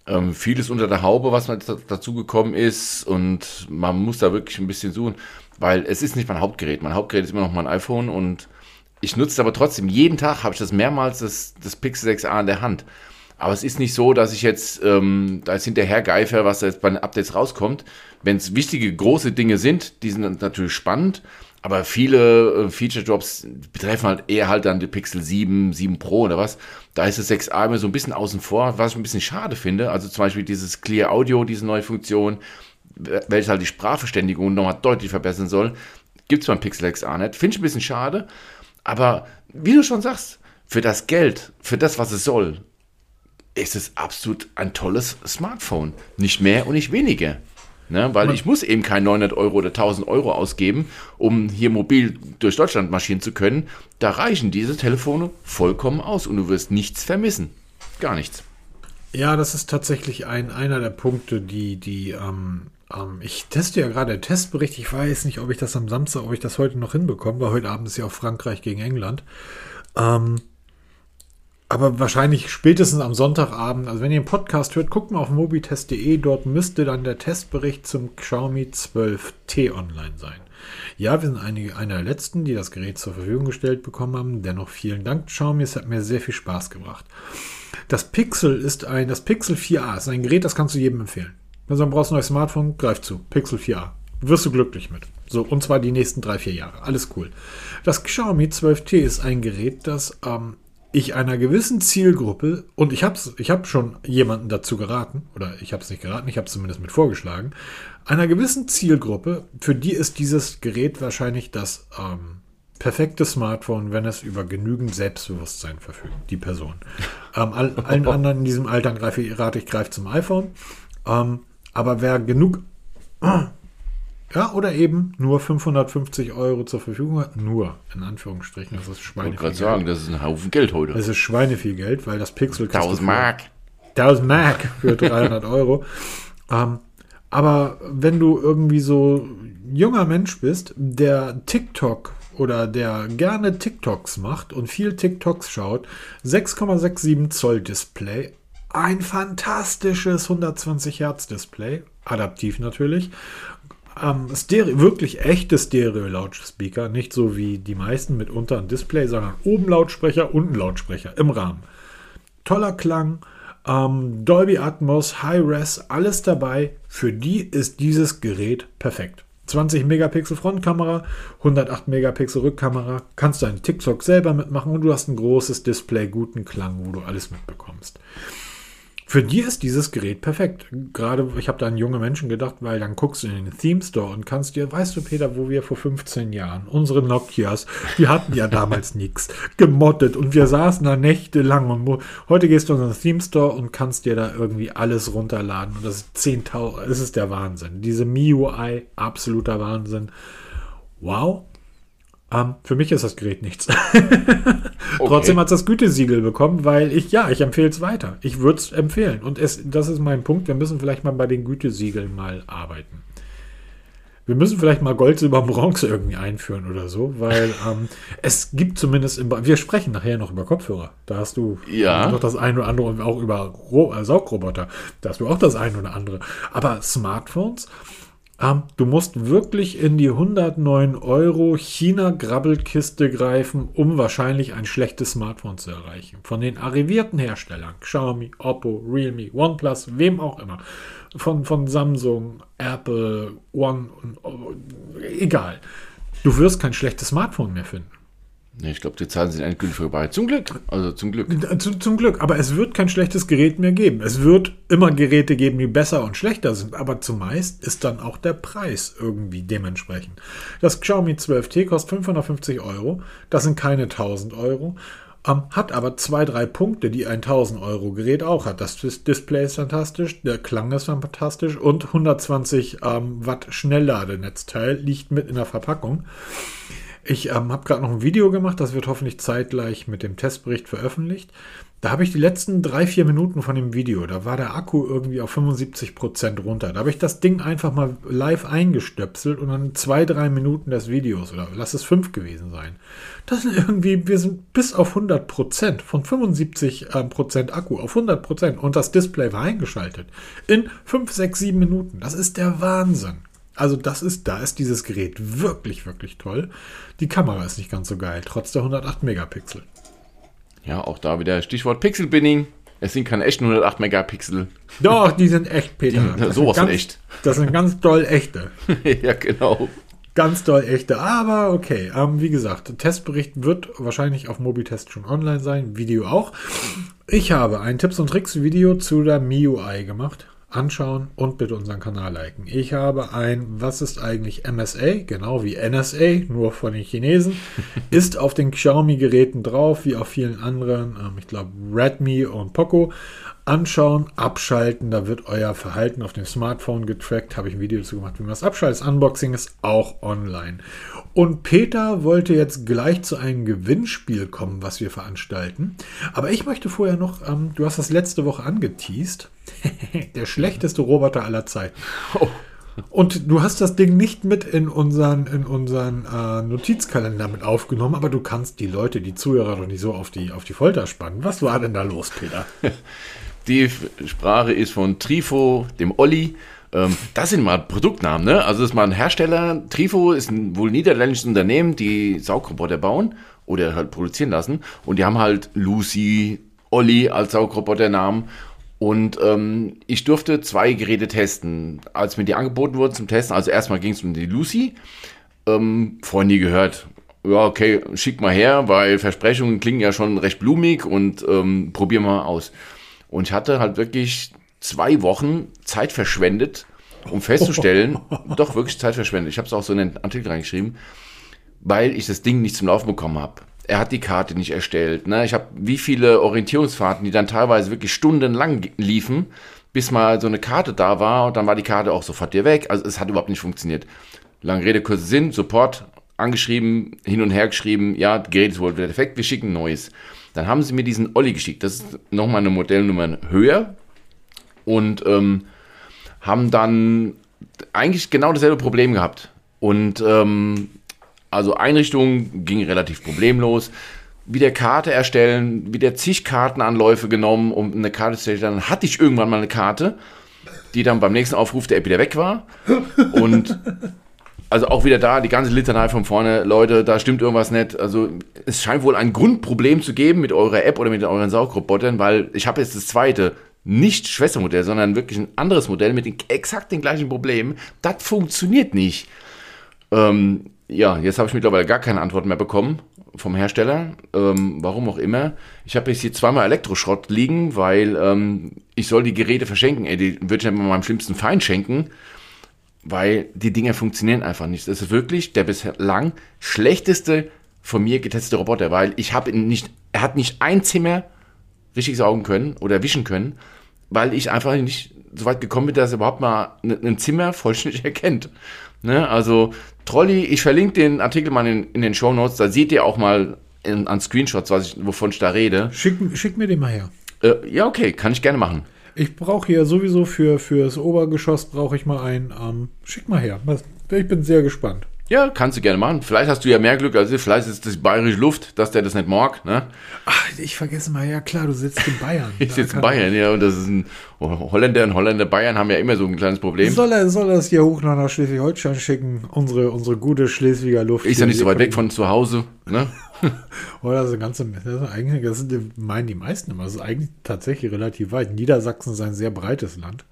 Ähm, vieles unter der Haube, was dazu gekommen ist und man muss da wirklich ein bisschen suchen, weil es ist nicht mein Hauptgerät. Mein Hauptgerät ist immer noch mein iPhone und ich nutze es aber trotzdem. Jeden Tag habe ich das mehrmals, das, das Pixel 6a in der Hand. Aber es ist nicht so, dass ich jetzt ähm, da ist hinterher geifer, was da jetzt bei den Updates rauskommt. Wenn es wichtige, große Dinge sind, die sind natürlich spannend. Aber viele äh, Feature-Drops betreffen halt eher halt dann die Pixel 7, 7 Pro oder was. Da ist das 6a immer so ein bisschen außen vor, was ich ein bisschen schade finde. Also zum Beispiel dieses Clear Audio, diese neue Funktion, welche halt die Sprachverständigung nochmal deutlich verbessern soll, gibt es beim Pixel 6a nicht. Finde ich ein bisschen schade. Aber wie du schon sagst, für das Geld, für das, was es soll, ist es absolut ein tolles Smartphone. Nicht mehr und nicht weniger. Ne, weil ich muss eben kein 900 Euro oder 1000 Euro ausgeben, um hier mobil durch Deutschland marschieren zu können. Da reichen diese Telefone vollkommen aus und du wirst nichts vermissen. Gar nichts. Ja, das ist tatsächlich ein, einer der Punkte, die, die ähm, ähm, ich teste ja gerade den Testbericht. Ich weiß nicht, ob ich das am Samstag, ob ich das heute noch hinbekomme, weil heute Abend ist ja auch Frankreich gegen England. Ähm, aber wahrscheinlich spätestens am Sonntagabend, also wenn ihr den Podcast hört, guckt mal auf mobitest.de, dort müsste dann der Testbericht zum Xiaomi 12T online sein. Ja, wir sind einige, einer der letzten, die das Gerät zur Verfügung gestellt bekommen haben. Dennoch vielen Dank, Xiaomi, es hat mir sehr viel Spaß gebracht. Das Pixel ist ein, das Pixel 4a ist ein Gerät, das kannst du jedem empfehlen. Wenn du brauchst ein neues Smartphone, greif zu. Pixel 4a. Wirst du glücklich mit. So, und zwar die nächsten drei, vier Jahre. Alles cool. Das Xiaomi 12T ist ein Gerät, das ähm, ich einer gewissen Zielgruppe, und ich habe ich hab schon jemanden dazu geraten, oder ich habe es nicht geraten, ich habe es zumindest mit vorgeschlagen, einer gewissen Zielgruppe, für die ist dieses Gerät wahrscheinlich das ähm, perfekte Smartphone, wenn es über genügend Selbstbewusstsein verfügt, die Person. <laughs> Ähm, all, allen anderen in diesem Alter greife ich, rate ich, greife zum iPhone. Ähm, aber wer genug ja, oder eben nur 550 Euro zur Verfügung hat. Nur, in Anführungsstrichen. Das ist Schweine. Ich wollte gerade sagen, das ist ein Haufen Geld heute. Das ist Schweine viel Geld, weil das Pixel 1000 Mark. 1000 Mark für 300 <laughs> Euro. Ähm, aber wenn du irgendwie so junger Mensch bist, der TikTok oder der gerne TikToks macht und viel TikToks schaut, 6,67 Zoll Display, ein fantastisches 120 Hertz Display, adaptiv natürlich, ähm, Stereo, wirklich echte Stereo-Lautspeaker, nicht so wie die meisten mit unter ein Display, sondern oben Lautsprecher, unten Lautsprecher im Rahmen. Toller Klang, ähm, Dolby Atmos, High-Res, alles dabei. Für die ist dieses Gerät perfekt. 20 Megapixel Frontkamera, 108 Megapixel Rückkamera, kannst du einen TikTok selber mitmachen und du hast ein großes Display, guten Klang, wo du alles mitbekommst. Für die ist dieses Gerät perfekt. Gerade, ich habe da an junge Menschen gedacht, weil dann guckst du in den Theme Store und kannst dir, weißt du, Peter, wo wir vor 15 Jahren, unsere Nokias, die hatten ja damals <laughs> nichts, gemottet und wir saßen da nächtelang und heute gehst du in den Theme Store und kannst dir da irgendwie alles runterladen und das ist 10.000, es ist der Wahnsinn. Diese MIUI, absoluter Wahnsinn. Wow, um, ähm, für mich ist das Gerät nichts. <laughs> okay. Trotzdem hat es das Gütesiegel bekommen, weil ich, ja, ich empfehle es weiter. Ich würde es empfehlen. Und es, das ist mein Punkt. Wir müssen vielleicht mal bei den Gütesiegeln mal arbeiten. Wir müssen vielleicht mal Gold, Silber, Bronze irgendwie einführen oder so, weil <laughs> ähm, es gibt zumindest im. Wir sprechen nachher noch über Kopfhörer. Da hast du ja. noch das eine oder andere und auch über Ro äh, Saugroboter. Da hast du auch das eine oder andere. Aber Smartphones du musst wirklich in die 109 Euro China-Grabbelkiste greifen, um wahrscheinlich ein schlechtes Smartphone zu erreichen. Von den arrivierten Herstellern, Xiaomi, Oppo, Realme, OnePlus, wem auch immer. Von, von Samsung, Apple, One, egal. Du wirst kein schlechtes Smartphone mehr finden. Nee, ich glaube, die Zahlen sind endgültig vorbei. Zum Glück. Also zum Glück. Zum, zum Glück. Aber es wird kein schlechtes Gerät mehr geben. Es wird immer Geräte geben, die besser und schlechter sind. Aber zumeist ist dann auch der Preis irgendwie dementsprechend. Das Xiaomi 12T kostet 550 Euro. Das sind keine 1000 Euro. Ähm, hat aber zwei, drei Punkte, die ein 1000 Euro Gerät auch hat. Das Display ist fantastisch, der Klang ist fantastisch und 120 ähm, Watt Schnellladenetzteil liegt mit in der Verpackung. Ich ähm, habe gerade noch ein Video gemacht, das wird hoffentlich zeitgleich mit dem Testbericht veröffentlicht. Da habe ich die letzten drei, vier Minuten von dem Video, da war der Akku irgendwie auf 75 Prozent runter. Da habe ich das Ding einfach mal live eingestöpselt und dann zwei, drei Minuten des Videos, oder lass es fünf gewesen sein. Das sind irgendwie, wir sind bis auf 100%, Prozent von 75% ähm, Prozent Akku auf 100 Prozent und das Display war eingeschaltet. In fünf, sechs, sieben Minuten. Das ist der Wahnsinn. Also das ist, da ist dieses Gerät wirklich, wirklich toll. Die Kamera ist nicht ganz so geil, trotz der 108 Megapixel. Ja, auch da wieder Stichwort Pixelbinning. Es sind keine echten 108 Megapixel. Doch, die sind echt, Peter. Die, sowas von echt. Das sind ganz doll echte. <laughs> ja, genau. Ganz doll echte. Aber okay, ähm, wie gesagt, Testbericht wird wahrscheinlich auf Mobitest schon online sein. Video auch. Ich habe ein Tipps und Tricks Video zu der MIUI gemacht anschauen und bitte unseren Kanal liken. Ich habe ein, was ist eigentlich MSA? Genau wie NSA, nur von den Chinesen. <laughs> ist auf den Xiaomi-Geräten drauf, wie auf vielen anderen, ähm, ich glaube Redmi und Poco. Anschauen, abschalten, da wird euer Verhalten auf dem Smartphone getrackt. Habe ich ein Video dazu gemacht, wie man das abschaltet. Das Unboxing ist auch online. Und Peter wollte jetzt gleich zu einem Gewinnspiel kommen, was wir veranstalten. Aber ich möchte vorher noch, ähm, du hast das letzte Woche angeteased. <laughs> Der schlechteste Roboter aller Zeiten. Oh. Und du hast das Ding nicht mit in unseren, in unseren äh, Notizkalender mit aufgenommen, aber du kannst die Leute, die Zuhörer doch nicht so auf die, auf die Folter spannen. Was war denn da los, Peter? <laughs> Die Sprache ist von Trifo, dem Olli. Ähm, das sind mal Produktnamen, ne? Also das ist mal ein Hersteller. Trifo ist ein wohl niederländisches Unternehmen, die Saugroboter bauen oder halt produzieren lassen. Und die haben halt Lucy, Olli als Saugroboternamen. Und ähm, ich durfte zwei Geräte testen, als mir die angeboten wurden zum Testen. Also erstmal ging es um die Lucy. Ähm, vorher nie gehört. Ja, okay, schick mal her, weil Versprechungen klingen ja schon recht blumig und ähm, probier mal aus. Und ich hatte halt wirklich zwei Wochen Zeit verschwendet, um festzustellen, <laughs> doch wirklich Zeit verschwendet. Ich habe es auch so in den Artikel reingeschrieben, weil ich das Ding nicht zum Laufen bekommen habe. Er hat die Karte nicht erstellt. Ne? Ich habe wie viele Orientierungsfahrten, die dann teilweise wirklich stundenlang liefen, bis mal so eine Karte da war und dann war die Karte auch sofort dir weg. Also es hat überhaupt nicht funktioniert. Lange Rede, kurzer Sinn, Support angeschrieben, hin und her geschrieben, ja, Gerät ist wohl defekt, wir schicken neues. Dann haben sie mir diesen Olli geschickt. Das ist nochmal eine Modellnummer höher. Und ähm, haben dann eigentlich genau dasselbe Problem gehabt. Und ähm, also Einrichtung ging relativ problemlos. Wieder Karte erstellen, wieder zig Kartenanläufe genommen, um eine Karte zu erstellen. Dann hatte ich irgendwann mal eine Karte, die dann beim nächsten Aufruf der App wieder weg war. Und also auch wieder da, die ganze Litanei von vorne, Leute, da stimmt irgendwas nicht. Also es scheint wohl ein Grundproblem zu geben mit eurer App oder mit euren Saugrobotern, weil ich habe jetzt das zweite, nicht Schwestermodell, sondern wirklich ein anderes Modell mit den, exakt den gleichen Problemen. Das funktioniert nicht. Ähm, ja, jetzt habe ich mittlerweile gar keine Antwort mehr bekommen vom Hersteller, ähm, warum auch immer. Ich habe jetzt hier zweimal Elektroschrott liegen, weil ähm, ich soll die Geräte verschenken. Ey, die würde ich ja meinem schlimmsten Feind schenken weil die Dinger funktionieren einfach nicht. Das ist wirklich der bislang schlechteste von mir getestete Roboter, weil ich habe ihn nicht, er hat nicht ein Zimmer richtig saugen können oder wischen können, weil ich einfach nicht so weit gekommen bin, dass er überhaupt mal ein Zimmer vollständig <laughs> erkennt. Ne? Also Trolli, ich verlinke den Artikel mal in, in den Show Notes, da seht ihr auch mal in, an Screenshots, ich, wovon ich da rede. Schick, schick mir den mal her. Äh, ja, okay, kann ich gerne machen. Ich brauche hier sowieso für fürs Obergeschoss brauche ich mal einen. Ähm, schick mal her. Ich bin sehr gespannt. Ja, kannst du gerne machen. Vielleicht hast du ja mehr Glück als ich. Vielleicht ist das bayerische Luft, dass der das nicht mag. Ne? Ach, ich vergesse mal. Ja klar, du sitzt in Bayern. <laughs> ich sitze in Bayern, ja. Und das ist ein Holländer und Holländer Bayern haben ja immer so ein kleines Problem. Soll er, soll er das hier hoch nach Schleswig-Holstein schicken? Unsere, unsere gute Schleswiger Luft. Ist ja nicht so weit weg von zu Hause. Ne? <laughs> das ist ganze, das eigentlich, das meinen die meisten immer. Das ist eigentlich tatsächlich relativ weit. Niedersachsen ist ein sehr breites Land.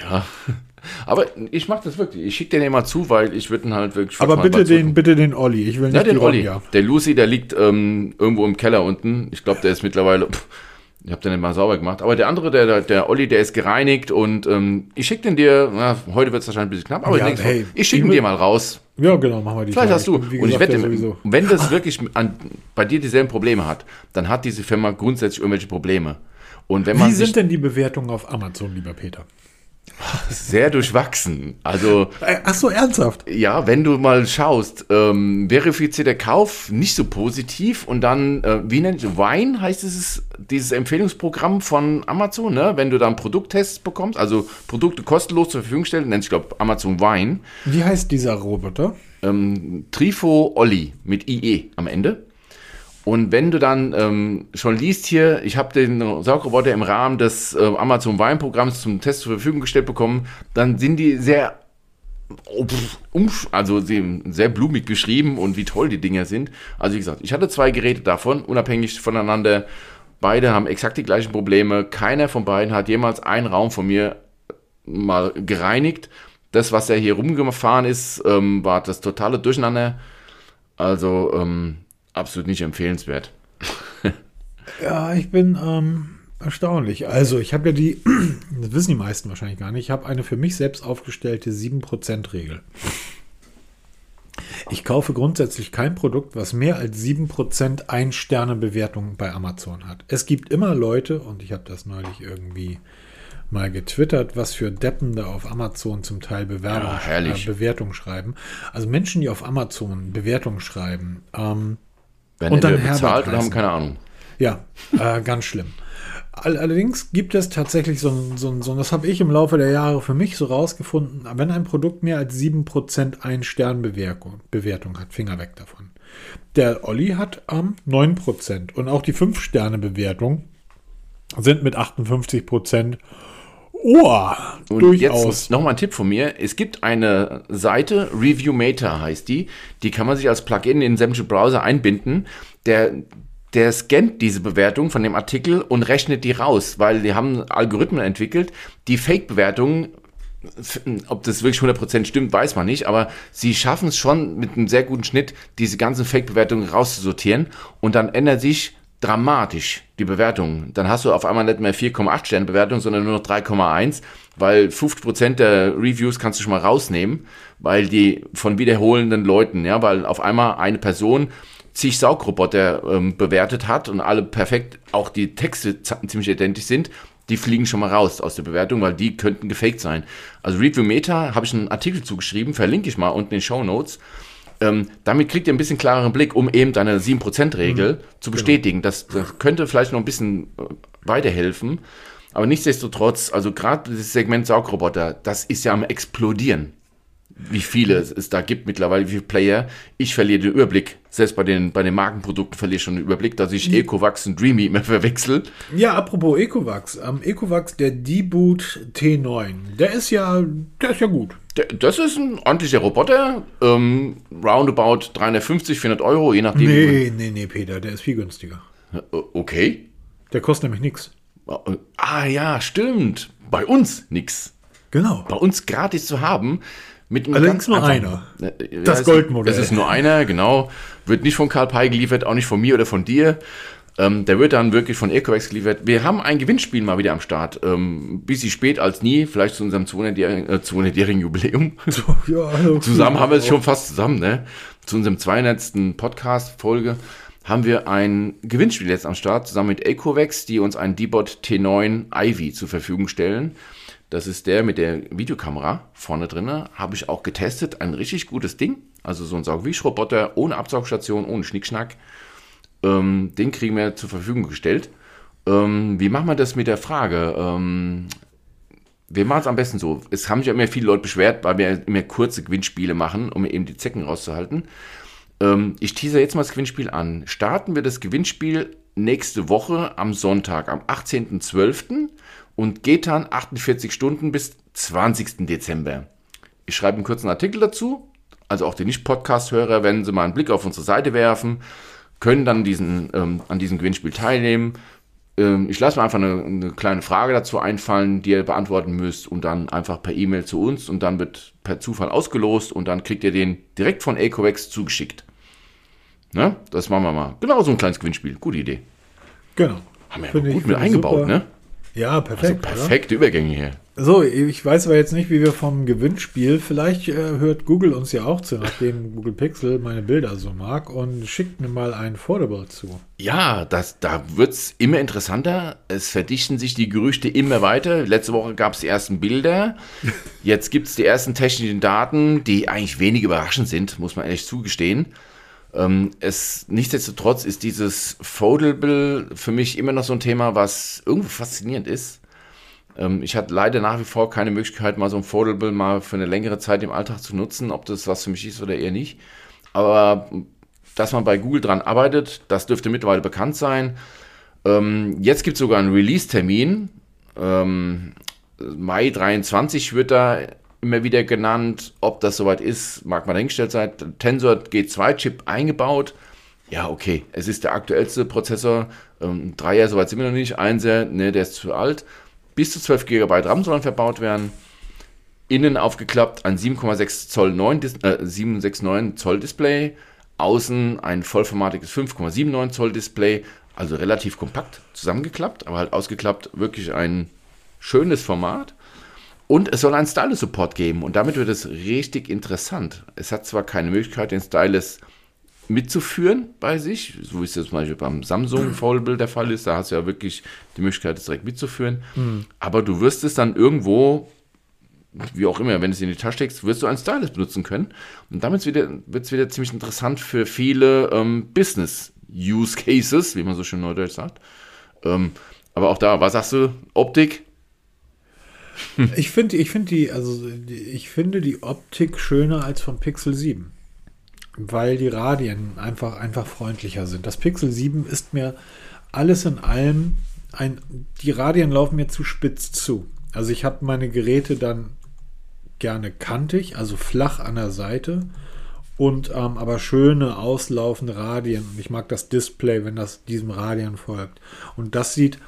Ja. <laughs> Aber ich mache das wirklich. Ich schicke den immer zu, weil ich würde ihn halt wirklich. Aber bitte den, bitte den Olli. Ich will nicht Ja, den Olli. Ronja. Der Lucy, der liegt ähm, irgendwo im Keller unten. Ich glaube, der ist mittlerweile. Pff, ich habe den nicht mal sauber gemacht. Aber der andere, der, der, Olli, der ist gereinigt und ähm, ich schicke den dir. Na, heute wird es wahrscheinlich ein bisschen knapp, aber Ja, hey, ich schicke ihn dir mal raus. Ja, genau, machen wir die Vielleicht Tage. hast du. wie Und ich wette, wenn das <laughs> wirklich an, bei dir dieselben Probleme hat, dann hat diese Firma grundsätzlich irgendwelche Probleme. Und wenn man Wie sind denn die Bewertungen auf Amazon, lieber Peter? Sehr durchwachsen, also Äh, Ach so, ernsthaft? Ja, wenn du mal schaust, ähm, verifizierter Kauf nicht so positiv und dann, äh, wie nennt Wine heißt es, dieses Empfehlungsprogramm von Amazon, ne? Wenn du dann Produkttests bekommst, also Produkte kostenlos zur Verfügung stellen, nennt sich, glaube Amazon Wine. Wie heißt dieser Roboter? Ähm, Trifo Olli mit IE am Ende. Und wenn du dann ähm, schon liest hier, ich habe den Saugroboter im Rahmen des äh, Amazon Wine-Programms zum Test zur Verfügung gestellt bekommen, dann sind die sehr, oh, also sehr blumig beschrieben und wie toll die Dinger sind. Also wie gesagt, ich hatte zwei Geräte davon, unabhängig voneinander. Beide haben exakt die gleichen Probleme. Keiner von beiden hat jemals einen Raum von mir mal gereinigt. Das, was er hier rumgefahren ist, ähm, war das totale Durcheinander. Also ähm, absolut nicht empfehlenswert. <laughs> Ja, ich bin ähm, erstaunlich. Also, ich habe ja die, <clears throat> das wissen die meisten wahrscheinlich gar nicht, ich habe eine für mich selbst aufgestellte 7%-Regel. Ich kaufe grundsätzlich kein Produkt, was mehr als 7% Ein-Sterne-Bewertung bei Amazon hat. Es gibt immer Leute, und ich habe das neulich irgendwie mal getwittert, was für Deppen da auf Amazon zum Teil Bewerbung, Ja, herrlich. äh, Bewertung schreiben. Also Menschen, die auf Amazon Bewertungen schreiben, ähm, Werden Und dann bezahlt oder haben keine Ahnung. ja, äh, ganz schlimm. All- Allerdings gibt es tatsächlich so ein, so ein, so ein das habe ich im Laufe der Jahre für mich so rausgefunden, wenn ein Produkt mehr als 7% Ein-Stern-Bewertung Bewertung hat, Finger weg davon. Der Olli hat ähm, 9% und auch die 5-Sterne-Bewertung sind mit 58% oh, Und durchaus. jetzt nochmal ein Tipp von mir. Es gibt eine Seite, Reviewmator heißt die. Die kann man sich als Plugin in sämtliche Browser einbinden. Der, der scannt diese Bewertung von dem Artikel und rechnet die raus, weil die haben Algorithmen entwickelt, die Fake-Bewertungen ob das wirklich 100% stimmt, weiß man nicht, aber sie schaffen es schon mit einem sehr guten Schnitt, diese ganzen Fake-Bewertungen rauszusortieren und dann ändert sich dramatisch die Bewertung. Dann hast du auf einmal nicht mehr 4,8 Sterne Bewertung, sondern nur noch 3,1, weil 50% der Reviews kannst du schon mal rausnehmen, weil die von wiederholenden Leuten, ja, weil auf einmal eine Person zig Saugroboter ähm, bewertet hat und alle perfekt, auch die Texte ziemlich identisch sind, die fliegen schon mal raus aus der Bewertung, weil die könnten gefaked sein. Also Review Meta habe ich einen Artikel zugeschrieben, verlinke ich mal unten in den Show Notes. Ähm, damit kriegt ihr ein bisschen klareren Blick, um eben deine 7%-Regel zu bestätigen. Das, das könnte vielleicht noch ein bisschen äh, weiterhelfen. Aber nichtsdestotrotz, also gerade dieses Segment Saugroboter, das ist ja am explodieren. Wie viele es, da gibt mittlerweile, wie viele Player. Ich verliere den Überblick. Selbst bei den, bei den Markenprodukten verliere ich schon den Überblick, dass ich Ecovax und Dreamy immer verwechsel. Ja, apropos Ecovax. Am Ecovax, der D-Boot T9, der ist ja, der ist ja gut. Der- Das ist ein ordentlicher Roboter. Ähm, roundabout 350, 400 Euro, je nachdem. Nee, nee, nee, Peter, der ist viel günstiger. Äh, Okay. Der kostet nämlich nichts. Ah ja, stimmt. Bei uns nix. Genau. Bei uns gratis zu haben. Mit Allerdings nur einer. Äh, Das Goldmodell. Es ist nur einer, genau. Wird nicht von Karl Pei geliefert, auch nicht von mir oder von dir. Ähm, der wird dann wirklich von Ecovex geliefert. Wir haben ein Gewinnspiel mal wieder am Start. Ähm, bisschen spät als nie, vielleicht zu unserem 200-jährigen äh, 200-jährigen Jubiläum. <laughs> Ja, also zusammen haben wir es schon fast zusammen, ne? Zu unserem 200. Podcast-Folge haben wir ein Gewinnspiel jetzt am Start, zusammen mit Ecovex, die uns einen D-Bot T9 Ivy zur Verfügung stellen. Das ist der mit der Videokamera vorne drinne. Habe ich auch getestet. Ein richtig gutes Ding. Also so ein Saugwischroboter ohne Absaugstation, ohne Schnickschnack. Ähm, den kriegen wir zur Verfügung gestellt. Ähm, wie machen wir das mit der Frage? Ähm, wir machen es am besten so. Es haben sich ja immer viele Leute beschwert, weil wir immer kurze Gewinnspiele machen, um eben die Zecken rauszuhalten. Ähm, ich teaser jetzt mal das Gewinnspiel an. Starten wir das Gewinnspiel nächste Woche am Sonntag, am 18.12. und geht dann 48 Stunden bis 20. Dezember. Ich schreibe einen kurzen Artikel dazu. Also auch die Nicht-Podcast-Hörer, wenn sie mal einen Blick auf unsere Seite werfen, können dann diesen, ähm, an diesem Gewinnspiel teilnehmen. Ähm, ich lasse mir einfach eine, eine, kleine Frage dazu einfallen, die ihr beantworten müsst und dann einfach per E-Mail zu uns und dann wird per Zufall ausgelost und dann kriegt ihr den direkt von Ecovex zugeschickt. Ne? Das machen wir mal. Genau so ein kleines Gewinnspiel. Gute Idee. Genau. Haben wir ja gut mit eingebaut, super. ne? Ja, perfekt. Also perfekte oder? Übergänge hier. So, ich weiß aber jetzt nicht, wie wir vom Gewinnspiel, vielleicht äh, hört Google uns ja auch zu, nachdem Google Pixel meine Bilder so mag und schickt mir mal ein Foldable zu. Ja, das, da wird es immer interessanter. Es verdichten sich die Gerüchte immer weiter. Letzte Woche gab es die ersten Bilder. <laughs> Jetzt gibt es die ersten technischen Daten, die eigentlich wenig überraschend sind, muss man ehrlich zugestehen. Ähm, es, nichtsdestotrotz ist dieses Foldable für mich immer noch so ein Thema, was irgendwie faszinierend ist ähm, ich hatte leider nach wie vor keine Möglichkeit, mal so ein Foldable mal für eine längere Zeit im Alltag zu nutzen, ob das was für mich ist oder eher nicht. Aber dass man bei Google dran arbeitet, das dürfte mittlerweile bekannt sein. Ähm, jetzt gibt es sogar einen Release-Termin. Ähm, Mai 23 wird da immer wieder genannt. Ob das soweit ist, mag man dahingestellt sein. Tensor G2-Chip eingebaut. Ja, okay, es ist der aktuellste Prozessor. Ähm, Dreier, soweit sind wir noch nicht. Einser, ne, der ist zu alt. Bis zu 12 GB RAM sollen verbaut werden. Innen aufgeklappt ein 7,6 Zoll 9, äh, 769 Zoll Display. Außen ein vollformatiges 5,79 Zoll Display. Also relativ kompakt zusammengeklappt, aber halt ausgeklappt. Wirklich ein schönes Format. Und es soll einen Stylus-Support geben und damit wird es richtig interessant. Es hat zwar keine Möglichkeit, den Stylus mitzuführen bei sich, so wie es jetzt zum Beispiel beim Samsung <clears throat> Foldable der Fall ist, da hast du ja wirklich die Möglichkeit, es direkt mitzuführen. Mhm. Aber du wirst es dann irgendwo, wie auch immer, wenn du es in die Tasche steckst, wirst du einen Stylus benutzen können. Und damit wird es wieder ziemlich interessant für viele ähm, Business-Use-Cases, wie man so schön neudeutsch sagt. Ähm, aber auch da, was sagst du? Optik? <laughs> Ich finde, ich finde die, also ich finde die Optik schöner als vom Pixel 7 weil die Radien einfach, einfach freundlicher sind. Das Pixel 7 ist mir alles in allem ein, die Radien laufen mir zu spitz zu. Also ich habe meine Geräte dann gerne kantig, also flach an der Seite und ähm, aber schöne auslaufende Radien. Und ich mag das Display, wenn das diesem Radien folgt. Und das sieht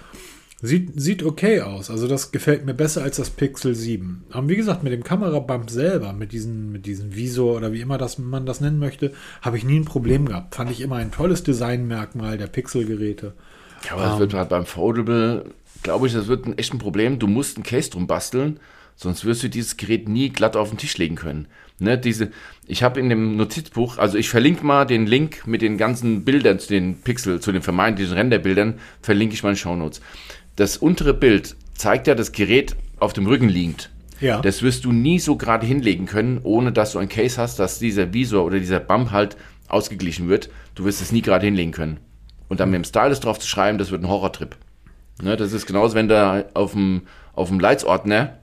Sieht, sieht okay aus. Also das gefällt mir besser als das Pixel 7. Aber wie gesagt, mit dem Kamerabump selber, mit diesem mit diesen Visor oder wie immer das, man das nennen möchte, habe ich nie ein Problem gehabt. Fand ich immer ein tolles Designmerkmal der Pixel-Geräte. Ja, aber das um, wird halt beim Foldable, glaube ich, das wird ein echt ein Problem. Du musst ein Case drum basteln, sonst wirst du dieses Gerät nie glatt auf den Tisch legen können. Ne, diese, ich habe in dem Notizbuch, also ich verlinke mal den Link mit den ganzen Bildern zu den Pixel, zu den vermeintlichen Renderbildern, verlinke ich mal in Shownotes das untere Bild zeigt ja das Gerät auf dem Rücken liegend. Ja. Das wirst du nie so gerade hinlegen können, ohne dass du ein Case hast, dass dieser Visor oder dieser Bump halt ausgeglichen wird. Du wirst es nie gerade hinlegen können. Und dann mit dem Stylus drauf zu schreiben, das wird ein Horrortrip. Ne, das ist genauso, wenn du auf dem, auf dem Leitsordner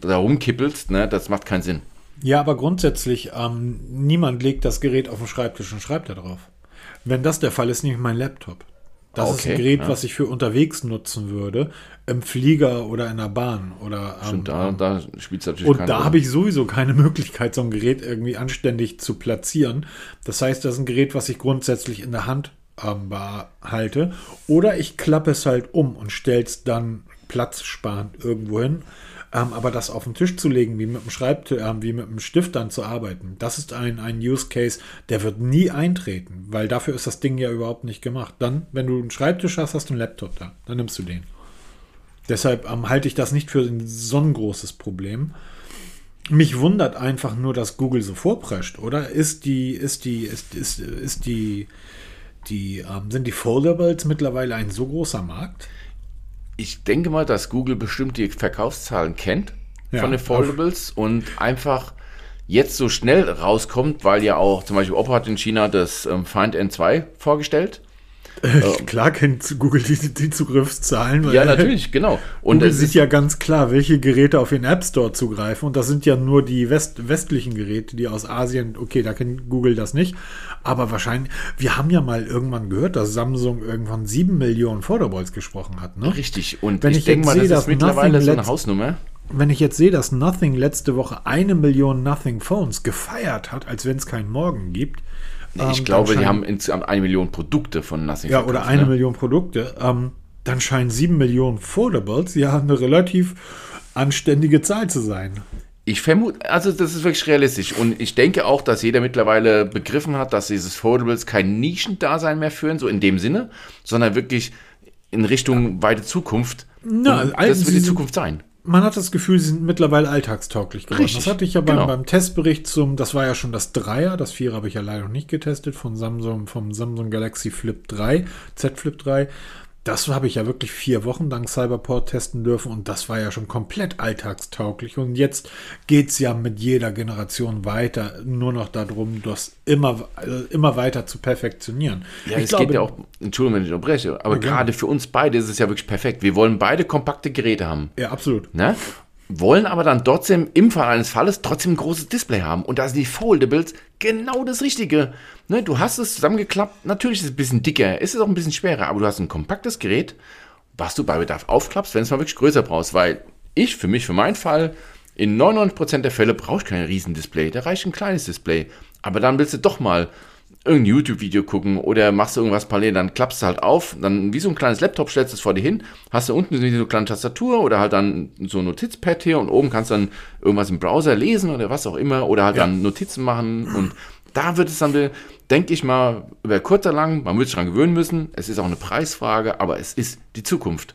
da rumkippelst, ne, das macht keinen Sinn. Ja, aber grundsätzlich, ähm, niemand legt das Gerät auf den Schreibtisch und schreibt da drauf. Wenn das der Fall ist, nehme ich meinen Laptop. Das okay, ist ein Gerät, ja. was ich für unterwegs nutzen würde, im Flieger oder in der Bahn oder Stimmt, ähm, da, da spielt es natürlich Und da habe ich sowieso keine <laughs> Möglichkeit, so ein Gerät irgendwie anständig zu platzieren. Das heißt, das ist ein Gerät, was ich grundsätzlich in der Hand ähm, behalte. Oder ich klappe es halt um und stelle es dann platzsparend irgendwo hin ähm, aber das auf den Tisch zu legen, wie mit dem Schreibtisch, äh, wie mit dem Stift dann zu arbeiten, das ist ein, ein Use Case, der wird nie eintreten, weil dafür ist das Ding ja überhaupt nicht gemacht. Dann, wenn du einen Schreibtisch hast, hast du einen Laptop da. Dann nimmst du den. Deshalb ähm, halte ich das nicht für ein so ein großes Problem. Mich wundert einfach nur, dass Google so vorprescht, oder? Ist die, ist die, ist, ist, ist die, die, ähm, sind die Foldables mittlerweile ein so großer Markt? Ich denke mal, dass Google bestimmt die Verkaufszahlen kennt ja, von den Foldables und einfach jetzt so schnell rauskommt, weil ja auch zum Beispiel Oppo hat in China das ähm, Find N2 vorgestellt. <laughs> Äh, klar kennt Google die, die Zugriffszahlen. ja, natürlich, genau. Und Google sieht ja ganz klar, welche Geräte auf den App Store zugreifen. Und das sind ja nur die West westlichen Geräte, die aus Asien, okay, da kennt Google das nicht. Aber wahrscheinlich, wir haben ja mal irgendwann gehört, dass Samsung irgendwann sieben Millionen Foldables gesprochen hat. Ne? Richtig. Und Wenn ich, ich denke mal, das ist mittlerweile so eine Hausnummer wenn ich jetzt sehe, dass Nothing letzte Woche eine Million Nothing Phones gefeiert hat, als wenn es keinen Morgen gibt, Nee, ich ähm, glaube, die haben insgesamt eine Million Produkte von Nothing Ja, oder eine ne? Million Produkte. Ähm, dann scheinen 7 Millionen Foldables ja eine relativ anständige Zahl zu sein. Ich vermute, also das ist wirklich realistisch. Und ich denke auch, dass jeder mittlerweile begriffen hat, dass dieses Foldables kein Nischendasein mehr führen, so in dem Sinne, sondern wirklich in Richtung ja. weite Zukunft. Na, Und das wird die Zukunft sein. Man hat das Gefühl, sie sind mittlerweile alltagstauglich geworden. Richtig, das hatte ich ja beim, genau. beim Testbericht zum, das war ja schon das Dreier, das Vierer habe ich ja leider noch nicht getestet, von Samsung, vom Samsung Galaxy Flip 3, Z Flip 3 das habe ich ja wirklich vier Wochen dank Cyberport testen dürfen und das war ja schon komplett alltagstauglich. Und jetzt geht es ja mit jeder Generation weiter, nur noch darum, das immer, äh, immer weiter zu perfektionieren. Ja, ich es glaube, geht ja auch, Entschuldigung, wenn ich unterbreche, aber Ja, gerade für uns beide ist es ja wirklich perfekt. Wir wollen beide kompakte Geräte haben. Ja, absolut. Ne? Wollen aber dann trotzdem im Fall eines Falles trotzdem ein großes Display haben. Und da sind die Foldables genau das Richtige. Ne? Du hast es zusammengeklappt. Natürlich ist es ein bisschen dicker, ist es auch ein bisschen schwerer, aber du hast ein kompaktes Gerät, was du bei Bedarf aufklappst, wenn es mal wirklich größer brauchst. Weil ich, für mich, für meinen Fall, in 99% der Fälle brauche ich kein Riesendisplay. Da reicht ein kleines Display. Aber dann willst du doch mal irgendein YouTube-Video gucken oder machst du irgendwas parallel, dann klappst du halt auf, dann wie so ein kleines Laptop stellst du es vor dir hin, hast du unten so eine kleine Tastatur oder halt dann so ein Notizpad hier und oben kannst du dann irgendwas im Browser lesen oder was auch immer oder halt Ja. dann Notizen machen und da wird es dann, denke ich mal, über kurz oder lang, man wird sich daran gewöhnen müssen, es ist auch eine Preisfrage, aber es ist die Zukunft.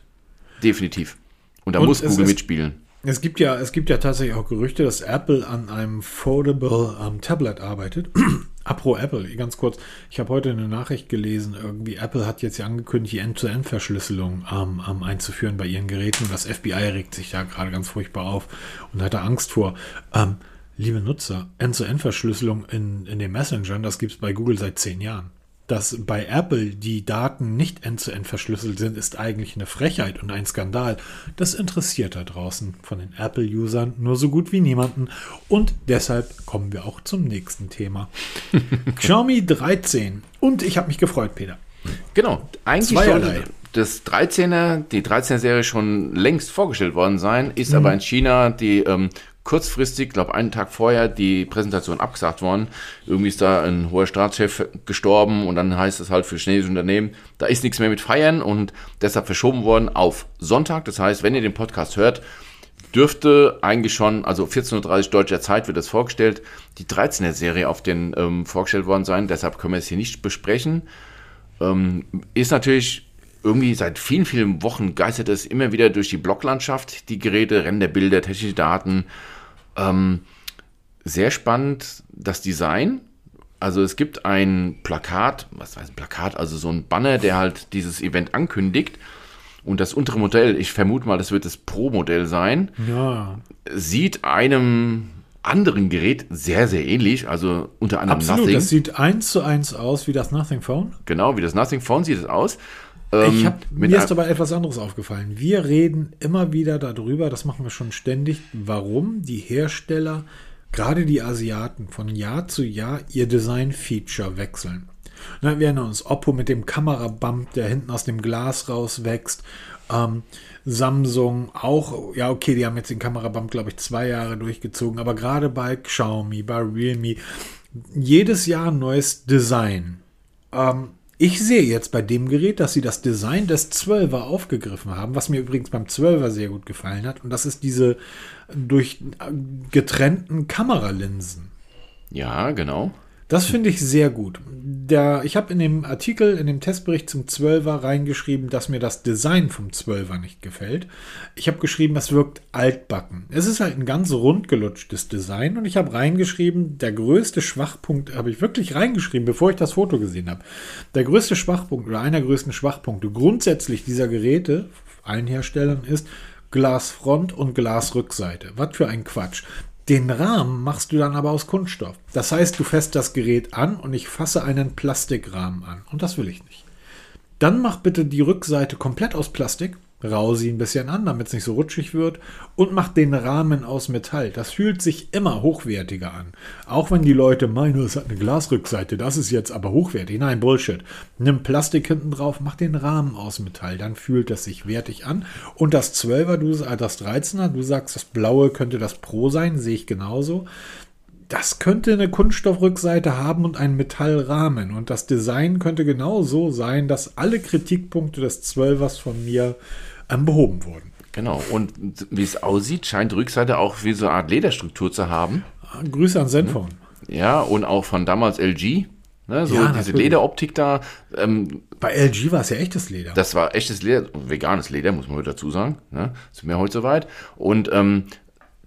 Definitiv. Und da Und muss Google mitspielen. Es gibt ja, es gibt ja tatsächlich auch Gerüchte, dass Apple an einem Foldable ähm, Tablet arbeitet. Apro Apple, ganz kurz. Ich habe heute eine Nachricht gelesen, irgendwie Apple hat jetzt ja angekündigt, die End-to-End-Verschlüsselung ähm, ähm, einzuführen bei ihren Geräten. Und das FBI regt sich da gerade ganz furchtbar auf und hat da Angst vor. Ähm, liebe Nutzer, End-to-End-Verschlüsselung in, in den Messengern, das gibt es bei Google seit zehn Jahren. Dass bei Apple die Daten nicht end-zu-end verschlüsselt sind, ist eigentlich eine Frechheit und ein Skandal. Das interessiert da draußen von den Apple-Usern nur so gut wie niemanden. Und deshalb kommen wir auch zum nächsten Thema. <laughs> Xiaomi 13. Und ich habe mich gefreut, Peter. Genau, eigentlich Zweierlei. sollte das 13er, die 13er-Serie schon längst vorgestellt worden sein, ist aber in China die ähm, kurzfristig, glaube einen Tag vorher, die Präsentation abgesagt worden. Irgendwie ist da ein hoher Staatschef gestorben und dann heißt es halt für chinesische Unternehmen, da ist nichts mehr mit Feiern und deshalb verschoben worden auf Sonntag. Das heißt, wenn ihr den Podcast hört, dürfte eigentlich schon, also 14.30 Uhr deutscher Zeit wird das vorgestellt, die 13er-Serie auf den ähm, vorgestellt worden sein. Deshalb können wir es hier nicht besprechen. Ähm, ist natürlich irgendwie seit vielen, vielen Wochen geistert es immer wieder durch die Bloglandschaft, die Geräte, Renderbilder, technische Daten. Ähm, sehr spannend das Design. Also es gibt ein Plakat, was heißt ein Plakat, also so ein Banner, der halt dieses Event ankündigt. Und das untere Modell, ich vermute mal, das wird das Pro-Modell sein, Ja, sieht einem anderen Gerät sehr, sehr ähnlich. Also unter anderem absolut. Nothing. Das sieht eins zu eins aus wie das Nothing Phone. Genau, wie das Nothing Phone sieht es aus. Ähm, Ich hab, mir ist aber etwas anderes aufgefallen. Wir reden immer wieder darüber, das machen wir schon ständig, warum die Hersteller, gerade die Asiaten, von Jahr zu Jahr ihr Design-Feature wechseln. Na, wir erinnern uns, Oppo mit dem Kamerabump, der hinten aus dem Glas rauswächst. Ähm, Samsung auch, ja okay, die haben jetzt den Kamerabump, glaube ich, zwei Jahre durchgezogen, aber gerade bei Xiaomi, bei Realme, jedes Jahr ein neues Design. Ähm, ich sehe jetzt bei dem Gerät, dass sie das Design des 12er aufgegriffen haben, was mir übrigens beim 12er sehr gut gefallen hat. Und das ist diese durch äh, getrennten Kameralinsen. Ja, genau. Das finde ich sehr gut. Der, ich habe in dem Artikel, in dem Testbericht zum 12er reingeschrieben, dass mir das Design vom 12er nicht gefällt. Ich habe geschrieben, es wirkt altbacken. Es ist halt ein ganz rundgelutschtes Design und ich habe reingeschrieben, der größte Schwachpunkt, habe ich wirklich reingeschrieben, bevor ich das Foto gesehen habe. Der größte Schwachpunkt oder einer der größten Schwachpunkte grundsätzlich dieser Geräte, allen Herstellern, ist Glasfront und Glasrückseite. Was für ein Quatsch. Den Rahmen machst du dann aber aus Kunststoff. Das heißt, du fässt das Gerät an und ich fasse einen Plastikrahmen an. Und das will ich nicht. Dann mach bitte die Rückseite komplett aus Plastik, rau sie ein bisschen an, damit es nicht so rutschig wird und mach den Rahmen aus Metall. Das fühlt sich immer hochwertiger an. Auch wenn die Leute meinen, es hat eine Glasrückseite, das ist jetzt aber hochwertig. Nein, Bullshit. Nimm Plastik hinten drauf, mach den Rahmen aus Metall, dann fühlt das sich wertig an. Und das 12er, du, äh, das 13er, du sagst, das blaue könnte das Pro sein, sehe ich genauso das könnte eine Kunststoffrückseite haben und einen Metallrahmen. Und das Design könnte genau so sein, dass alle Kritikpunkte des 12ers von mir ähm, behoben wurden. Genau. Und wie es aussieht, scheint die Rückseite auch wie so eine Art Lederstruktur zu haben. Grüße an Zenfone. Ja, und auch von damals LG. Ne, so Ja, diese natürlich. Lederoptik da. Ähm, Bei LG war es ja echtes Leder. das war echtes Leder, veganes Leder, muss man dazu sagen. Ne? Sind wir heute soweit. Und ähm,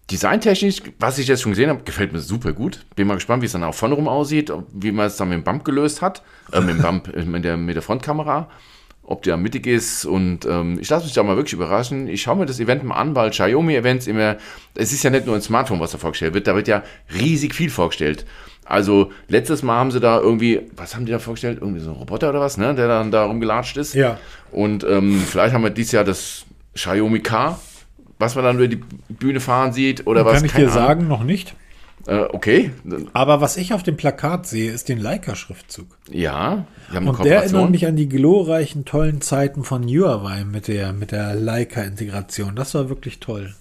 designtechnisch, was ich jetzt schon gesehen habe, gefällt mir super gut. Bin mal gespannt, wie es dann auch vorne rum aussieht, wie man es dann mit dem Bump gelöst hat. Äh, mit dem Bump, äh, mit der, mit der Frontkamera. Ob der mittig ist und ähm, ich lasse mich da mal wirklich überraschen. Ich schaue mir das Event mal an, weil Xiaomi-Events immer, es ist ja nicht nur ein Smartphone, was da vorgestellt wird, da wird ja riesig viel vorgestellt. Also letztes Mal haben sie da irgendwie, was haben die da vorgestellt? Irgendwie so ein Roboter oder was, ne? Der dann da rumgelatscht ist. Ja. Und ähm, vielleicht haben wir dieses Jahr das Xiaomi K, was man dann über die Bühne fahren sieht oder was. Kann ich dir Ahnung. sagen, noch nicht. Äh, okay, Aber was ich auf dem Plakat sehe, ist den Leica-Schriftzug. ja, Und der erinnert mich an die glorreichen, tollen Zeiten von Huawei mit der, mit der Leica-Integration. Das war wirklich toll.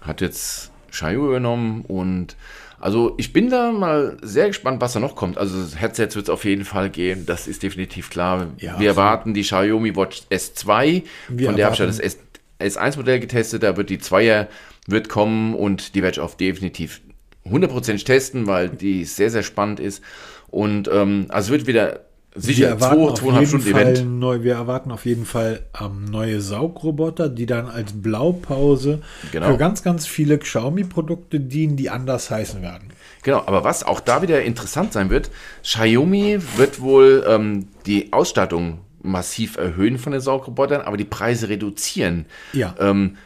Hat jetzt Xiaomi übernommen und also ich bin da mal sehr gespannt, was da noch kommt. Also Headsets wird es auf jeden Fall geben, das ist definitiv klar. Ja, wir erwarten die Xiaomi Watch S2, Wir von der habe ich ja das S, S1-Modell getestet, da wird die 2er wird kommen und die werde ich auch definitiv 100% testen, weil die sehr, sehr spannend ist. Und ähm, also es wird wieder sicher zwei, zweieinhalb Stunden Fall Event. neu, wir erwarten auf jeden Fall ähm, neue Saugroboter, die dann als Blaupause Genau. für ganz, ganz viele Xiaomi-Produkte dienen, die anders heißen werden. Genau, aber was auch da wieder interessant sein wird, Xiaomi wird wohl ähm, die Ausstattung massiv erhöhen von den Saugrobotern, aber die Preise reduzieren. Ja. Ähm,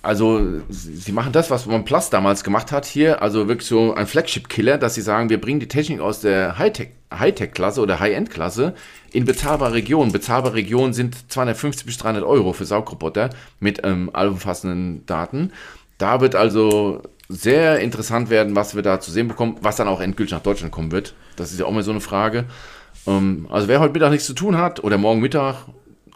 also sie machen das, was OnePlus damals gemacht hat hier, also wirklich so ein Flagship-Killer, dass sie sagen, wir bringen die Technik aus der Hightech- Hightech-Klasse oder High-End-Klasse in bezahlbare Regionen. Bezahlbare Regionen sind 250 bis 300 Euro für Saugroboter mit ähm, allumfassenden Daten. Da wird also sehr interessant werden, was wir da zu sehen bekommen, was dann auch endgültig nach Deutschland kommen wird. Das ist ja auch mal so eine Frage. Ähm, also wer heute Mittag nichts zu tun hat oder morgen Mittag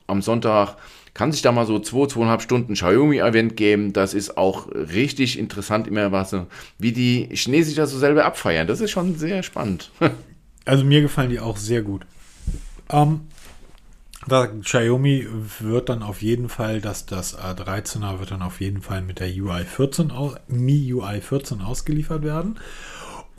am Sonntag, kann sich da mal so zwei, zweieinhalb Stunden Xiaomi-Event geben. Das ist auch richtig interessant, immer was, wie die Chinesen das so selber abfeiern. Das ist schon sehr spannend. <laughs> Also mir gefallen die auch sehr gut. Ähm, da Xiaomi wird dann auf jeden Fall, dass das A13er wird dann auf jeden Fall mit der UI 14, au- MIUI 14 ausgeliefert werden.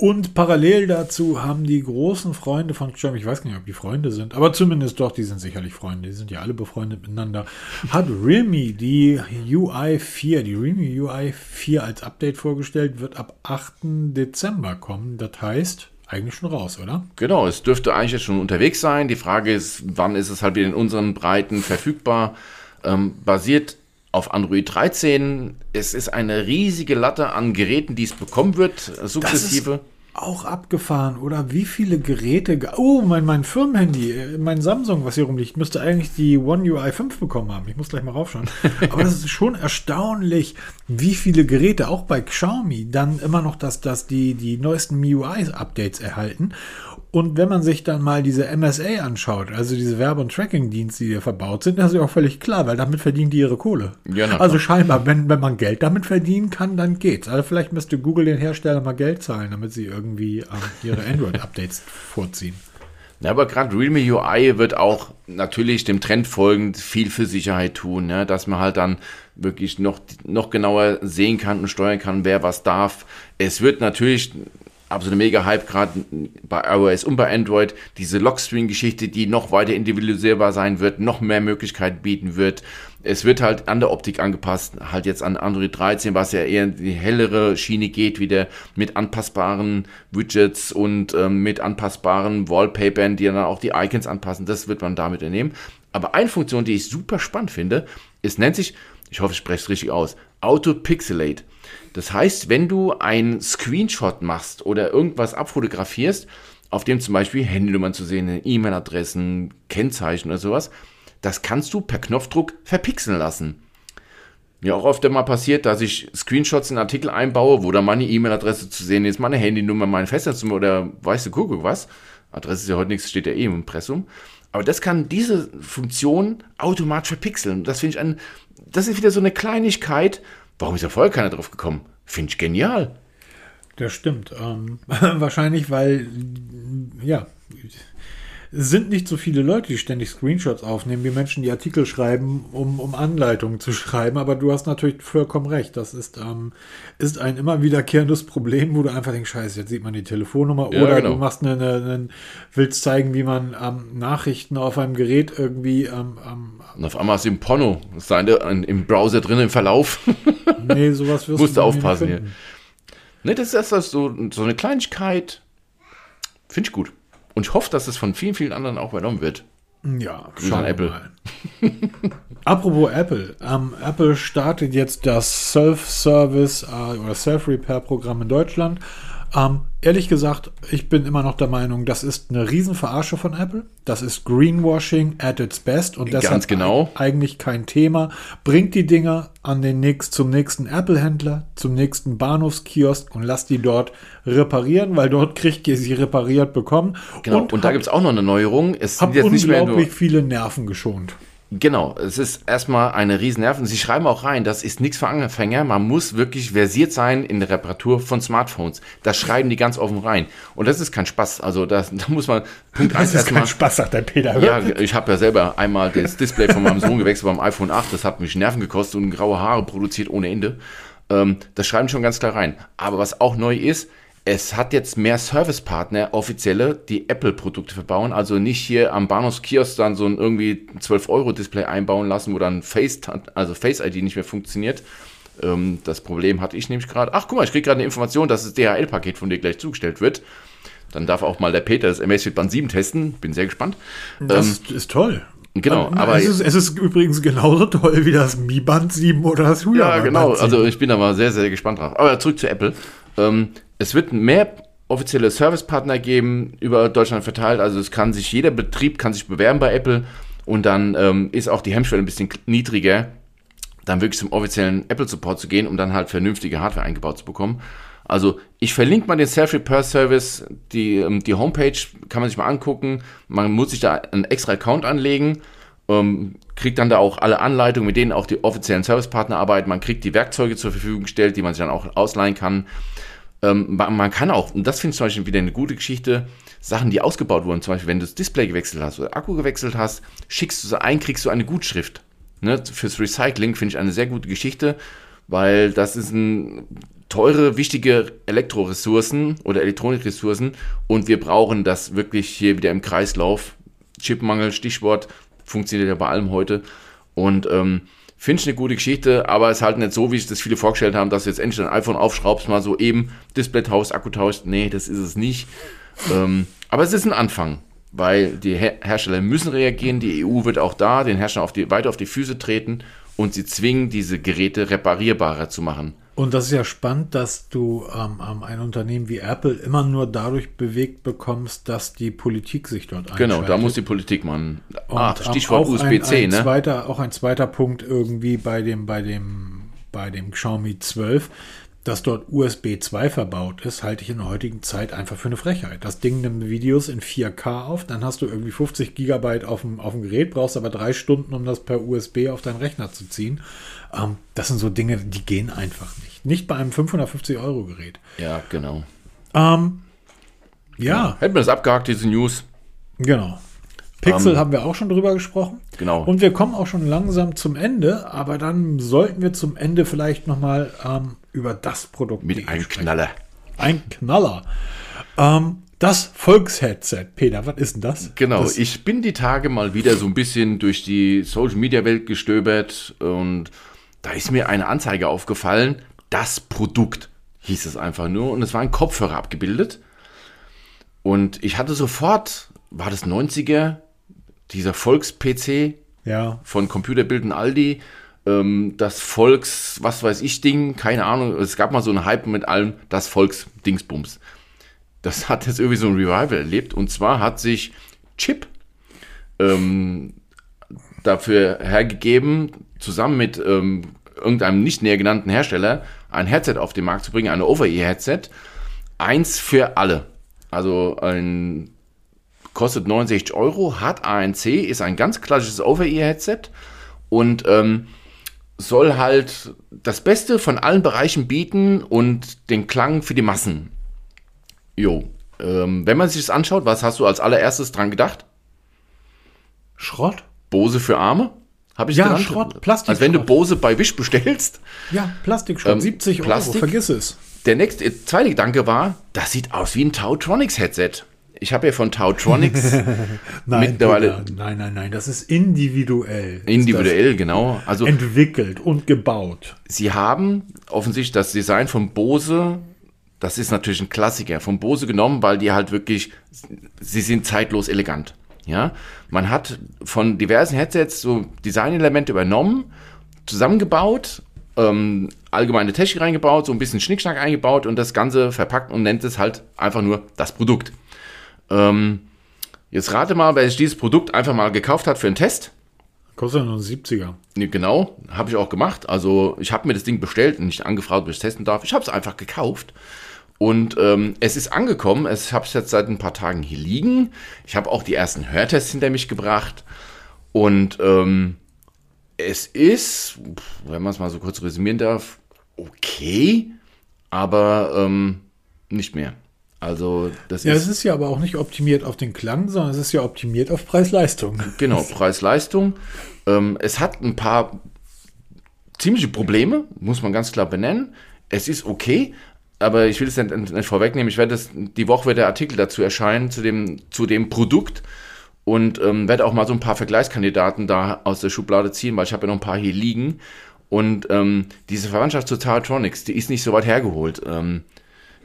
Und parallel dazu haben die großen Freunde von Xiaomi, ich weiß gar nicht, ob die Freunde sind, aber zumindest doch, die sind sicherlich Freunde, die sind ja alle befreundet miteinander, hat Realme die UI 4, die Realme UI 4 als Update vorgestellt, wird ab 8. Dezember kommen. Das heißt, eigentlich schon raus, oder? Genau, es dürfte eigentlich jetzt schon unterwegs sein. Die Frage ist, wann ist es halt wieder in unseren Breiten verfügbar? Ähm, basiert auf Android 13. Es ist eine riesige Latte an Geräten, die es bekommen wird, sukzessive. Auch abgefahren, oder? Wie viele Geräte. ge- Oh, mein, mein Firmenhandy, äh, mein Samsung, was hier rumliegt, müsste eigentlich die One UI 5 bekommen haben. Ich muss gleich mal raufschauen. <laughs> Aber das ist schon erstaunlich, wie viele Geräte, auch bei Xiaomi, dann immer noch das, das die, die neuesten MIUI-Updates erhalten. Und wenn man sich dann mal diese MSA anschaut, also diese Werbe- und Tracking-Dienste, die hier verbaut sind, das ist ja auch völlig klar, weil damit verdienen die ihre Kohle. Ja, also scheinbar, wenn, wenn man Geld damit verdienen kann, dann geht's. Also vielleicht müsste Google den Hersteller mal Geld zahlen, damit sie irgendwie ähm, ihre Android-Updates vorziehen. Ja, aber gerade Realme UI wird auch natürlich dem Trend folgend viel für Sicherheit tun, ne? dass man halt dann wirklich noch, noch genauer sehen kann und steuern kann, wer was darf. Es wird natürlich absoluter Mega-Hype gerade bei iOS und bei Android, diese Lockscreen-Geschichte, die noch weiter individualisierbar sein wird, noch mehr Möglichkeiten bieten wird. Es wird halt an der Optik angepasst, halt jetzt an Android 13, was ja eher in die hellere Schiene geht, wieder mit anpassbaren Widgets und ähm, mit anpassbaren Wallpapern, die dann auch die Icons anpassen. Das wird man damit ernehmen. Aber eine Funktion, die ich super spannend finde, ist, nennt sich, ich hoffe, ich spreche es richtig aus, Auto-Pixelate. Das heißt, wenn du einen Screenshot machst oder irgendwas abfotografierst, auf dem zum Beispiel Handynummern zu sehen, E-Mail-Adressen, Kennzeichen oder sowas, das kannst du per Knopfdruck verpixeln lassen. Mir auch oft mal passiert, dass ich Screenshots in Artikel einbaue, wo dann meine E-Mail-Adresse zu sehen ist, meine Handynummer, meine Festnetznummer oder weißt du, guck was. Adresse ist ja heute nichts, steht ja eh im Impressum. Aber das kann diese Funktion automatisch verpixeln. Das finde ich ein, das ist wieder so eine Kleinigkeit. Warum ist da vorher keiner drauf gekommen? Finde ich genial. Das stimmt. Ähm, <laughs> wahrscheinlich, weil, ja, es sind nicht so viele Leute, die ständig Screenshots aufnehmen, wie Menschen, die Artikel schreiben, um, um Anleitungen zu <laughs> schreiben. Aber du hast natürlich vollkommen recht. Das ist, ähm, ist ein immer wiederkehrendes Problem, wo du einfach denkst, scheiße, jetzt sieht man die Telefonnummer Ja, oder genau. du machst eine, eine, eine, willst zeigen, wie man ähm, Nachrichten auf einem Gerät irgendwie ähm, ähm, Und auf einmal ist im Porno, sein im Browser drin im Verlauf. <laughs> nee, sowas wirst Musst du aufpassen hier. finden. ne, das ist das so, so eine Kleinigkeit. Finde ich gut. Und ich hoffe, dass es von vielen, vielen anderen auch übernommen wird. Ja, schauen wir Apple. <laughs> Apropos Apple. Ähm, Apple startet jetzt das Self-Service äh, oder Self-Repair-Programm in Deutschland. Ähm, ehrlich gesagt, ich bin immer noch der Meinung, das ist eine Riesenverarsche von Apple. Das ist Greenwashing at its best und deshalb Ganz genau. eig- eigentlich kein Thema. Bringt die Dinger an den nächst, zum nächsten Apple-Händler, zum nächsten Bahnhofskiosk und lasst die dort reparieren, weil dort kriegt ihr sie repariert bekommen. Genau. Und, da habt- gibt es auch noch eine Neuerung. Es sind jetzt nicht mehr nur, unglaublich viele Nerven geschont. Genau, es ist erstmal eine riesen Nerven. Sie schreiben auch rein, das ist nichts für Anfänger. Man muss wirklich versiert sein in der Reparatur von Smartphones. Das schreiben die ganz offen rein. Und das ist kein Spaß. Also das, da muss man Punkt Das ist erstmal. kein Spaß, sagt der Peter. Ja, ich habe ja selber einmal das Display von meinem Sohn gewechselt beim iPhone 8. Das hat mich Nerven gekostet und graue Haare produziert ohne Ende. Ähm, das schreiben schon ganz klar rein. Aber was auch neu ist, es hat jetzt mehr Servicepartner, offizielle, die Apple-Produkte verbauen. Also nicht hier am Bahnhofskiosk dann so ein irgendwie 12-Euro-Display einbauen lassen, wo dann Face, also Face ID nicht mehr funktioniert. Ähm, das Problem hatte ich nämlich gerade. Ach, guck mal, ich kriege gerade eine Information, dass das DHL-Paket von dir gleich zugestellt wird. Dann darf auch mal der Peter das Amazfit Band 7 testen. Bin sehr gespannt. Das Ähm, ist, toll. genau, Ähm, aber- es ist, es ist übrigens genauso toll wie das Mi Band 7 oder das Huawei Ja, genau. Band 7. Also ich bin da mal sehr, sehr gespannt drauf. Aber zurück zu Apple. Ähm, es wird mehr offizielle Servicepartner geben über Deutschland verteilt. Also es kann sich jeder Betrieb kann sich bewerben bei Apple und dann ähm, ist auch die Hemmschwelle ein bisschen niedriger, dann wirklich zum offiziellen Apple Support zu gehen, um dann halt vernünftige Hardware eingebaut zu bekommen. Also ich verlinke mal den Self-Repair-Service, die, ähm, die Homepage kann man sich mal angucken. Man muss sich da einen extra Account anlegen, ähm, kriegt dann da auch alle Anleitungen, mit denen auch die offiziellen Servicepartner arbeiten. Man kriegt die Werkzeuge zur Verfügung gestellt, die man sich dann auch ausleihen kann. Ähm, man, kann auch, und das finde ich zum Beispiel wieder eine gute Geschichte, Sachen, die ausgebaut wurden, zum Beispiel, wenn du das Display gewechselt hast oder Akku gewechselt hast, schickst du sie ein, kriegst du eine Gutschrift. Ne? Fürs Recycling finde ich eine sehr gute Geschichte, weil das ist ein teure, wichtige Elektroressourcen oder Elektronikressourcen und wir brauchen das wirklich hier wieder im Kreislauf. Chipmangel, Stichwort, funktioniert ja bei allem heute. Und ähm, finde ich eine gute Geschichte, aber es ist halt nicht so, wie sich das viele vorgestellt haben, dass du jetzt endlich dein iPhone aufschraubst, mal so eben Display tauscht, Akku tauscht. Nee, das ist es nicht. ähm, aber es ist ein Anfang, weil die Her Hersteller müssen reagieren. Die EU wird auch da den Herstellern auf die, weiter auf die Füße treten und sie zwingen, diese Geräte reparierbarer zu machen. Und das ist ja spannend, dass du ähm, ähm, ein Unternehmen wie Apple immer nur dadurch bewegt bekommst, dass die Politik sich dort einschaltet. Genau, da muss die Politik machen. Ah, Stichwort auch USB-C, ne? Zweiter, auch ein zweiter Punkt irgendwie bei dem, bei dem, bei dem Xiaomi 12, dass dort USB 2 verbaut ist, halte ich in der heutigen Zeit einfach für eine Frechheit. Das Ding nimmt Videos in 4K auf, dann hast du irgendwie 50 Gigabyte auf dem, auf dem Gerät, brauchst aber drei Stunden, um das per USB auf deinen Rechner zu ziehen. Ähm, das sind so Dinge, die gehen einfach nicht. Nicht bei einem 550 Euro Gerät. Ja, genau. Ähm, ja, Hätten wir das abgehakt, diese News. Genau. Pixel Ähm, haben wir auch schon drüber gesprochen. Genau. Und wir kommen auch schon langsam zum Ende, aber dann sollten wir zum Ende vielleicht nochmal ähm, über das Produkt Mit einem sprechen. Knaller. Ein Knaller. Ähm, das Volksheadset. Peter, was ist denn das? Genau, Das, ich bin die Tage mal wieder so ein bisschen durch die Social Media Welt gestöbert und da ist mir eine Anzeige aufgefallen, das Produkt hieß es einfach nur und es war ein Kopfhörer abgebildet. Und ich hatte sofort, war das 90er, dieser Volks-PC ja, von Computerbilden Aldi, ähm, das Volks, was weiß ich Ding, keine Ahnung, es gab mal so einen Hype mit allem, das Volks-Dingsbums. Das hat jetzt irgendwie so ein Revival erlebt und zwar hat sich Chip ähm, dafür hergegeben, zusammen mit ähm, irgendeinem nicht näher genannten Hersteller ein Headset auf den Markt zu bringen, ein Over-Ear-Headset. Eins für alle. Also ein kostet 69 Euro, hat ANC, ist ein ganz klassisches Over-Ear-Headset und ähm, soll halt das Beste von allen Bereichen bieten und den Klang für die Massen. Jo, ähm, wenn man sich das anschaut, was hast du als allererstes dran gedacht? Schrott? Bose für Arme? Habe ich Ja? Schrott, Plastik. Als wenn du Bose bei Wish bestellst. Ja, Plastikschrott, Ähm, 70 Euro, Plastik? vergiss es. Der nächste, äh, zweite Gedanke war, das sieht aus wie ein Tautronics-Headset. Ich habe ja von Tautronics <laughs> Nein, Mittlerweile- nein, nein, nein, das ist individuell. Ist individuell, genau. Also entwickelt und gebaut. sie haben offensichtlich das Design von Bose, das ist natürlich ein Klassiker, von Bose genommen, weil die halt wirklich, sie sind zeitlos elegant. Ja, man hat von diversen Headsets so Designelemente übernommen, zusammengebaut, ähm, allgemeine Technik reingebaut, so ein bisschen Schnickschnack eingebaut und das Ganze verpackt und nennt es halt einfach nur das Produkt. Ähm, jetzt rate mal, wer sich dieses Produkt einfach mal gekauft hat für einen Test. Kostet ja nur ein 70er. Nee, genau, habe ich auch gemacht. Also ich habe mir das Ding bestellt und nicht angefragt, ob ich es testen darf. Ich habe es einfach gekauft. Und ähm, es ist angekommen. Es habe es jetzt seit ein paar Tagen hier liegen. Ich habe auch die ersten Hörtests hinter mich gebracht. Und ähm, es ist, wenn man es mal so kurz resümieren darf, okay, aber ähm, nicht mehr. Also das Ja, ist es ist ja aber auch nicht optimiert auf den Klang, sondern es ist ja optimiert auf Preis-Leistung. Genau, <laughs> Preis-Leistung. Ähm, es hat ein paar ziemliche Probleme, muss man ganz klar benennen. Es ist okay, aber ich will es nicht, nicht vorwegnehmen. Ich werde das, die Woche wird der Artikel dazu erscheinen, zu dem, zu dem Produkt. Und ähm, werde auch mal so ein paar Vergleichskandidaten da aus der Schublade ziehen, weil ich habe ja noch ein paar hier liegen. Und ähm, diese Verwandtschaft zu Tautronics, die ist nicht so weit hergeholt. Ähm,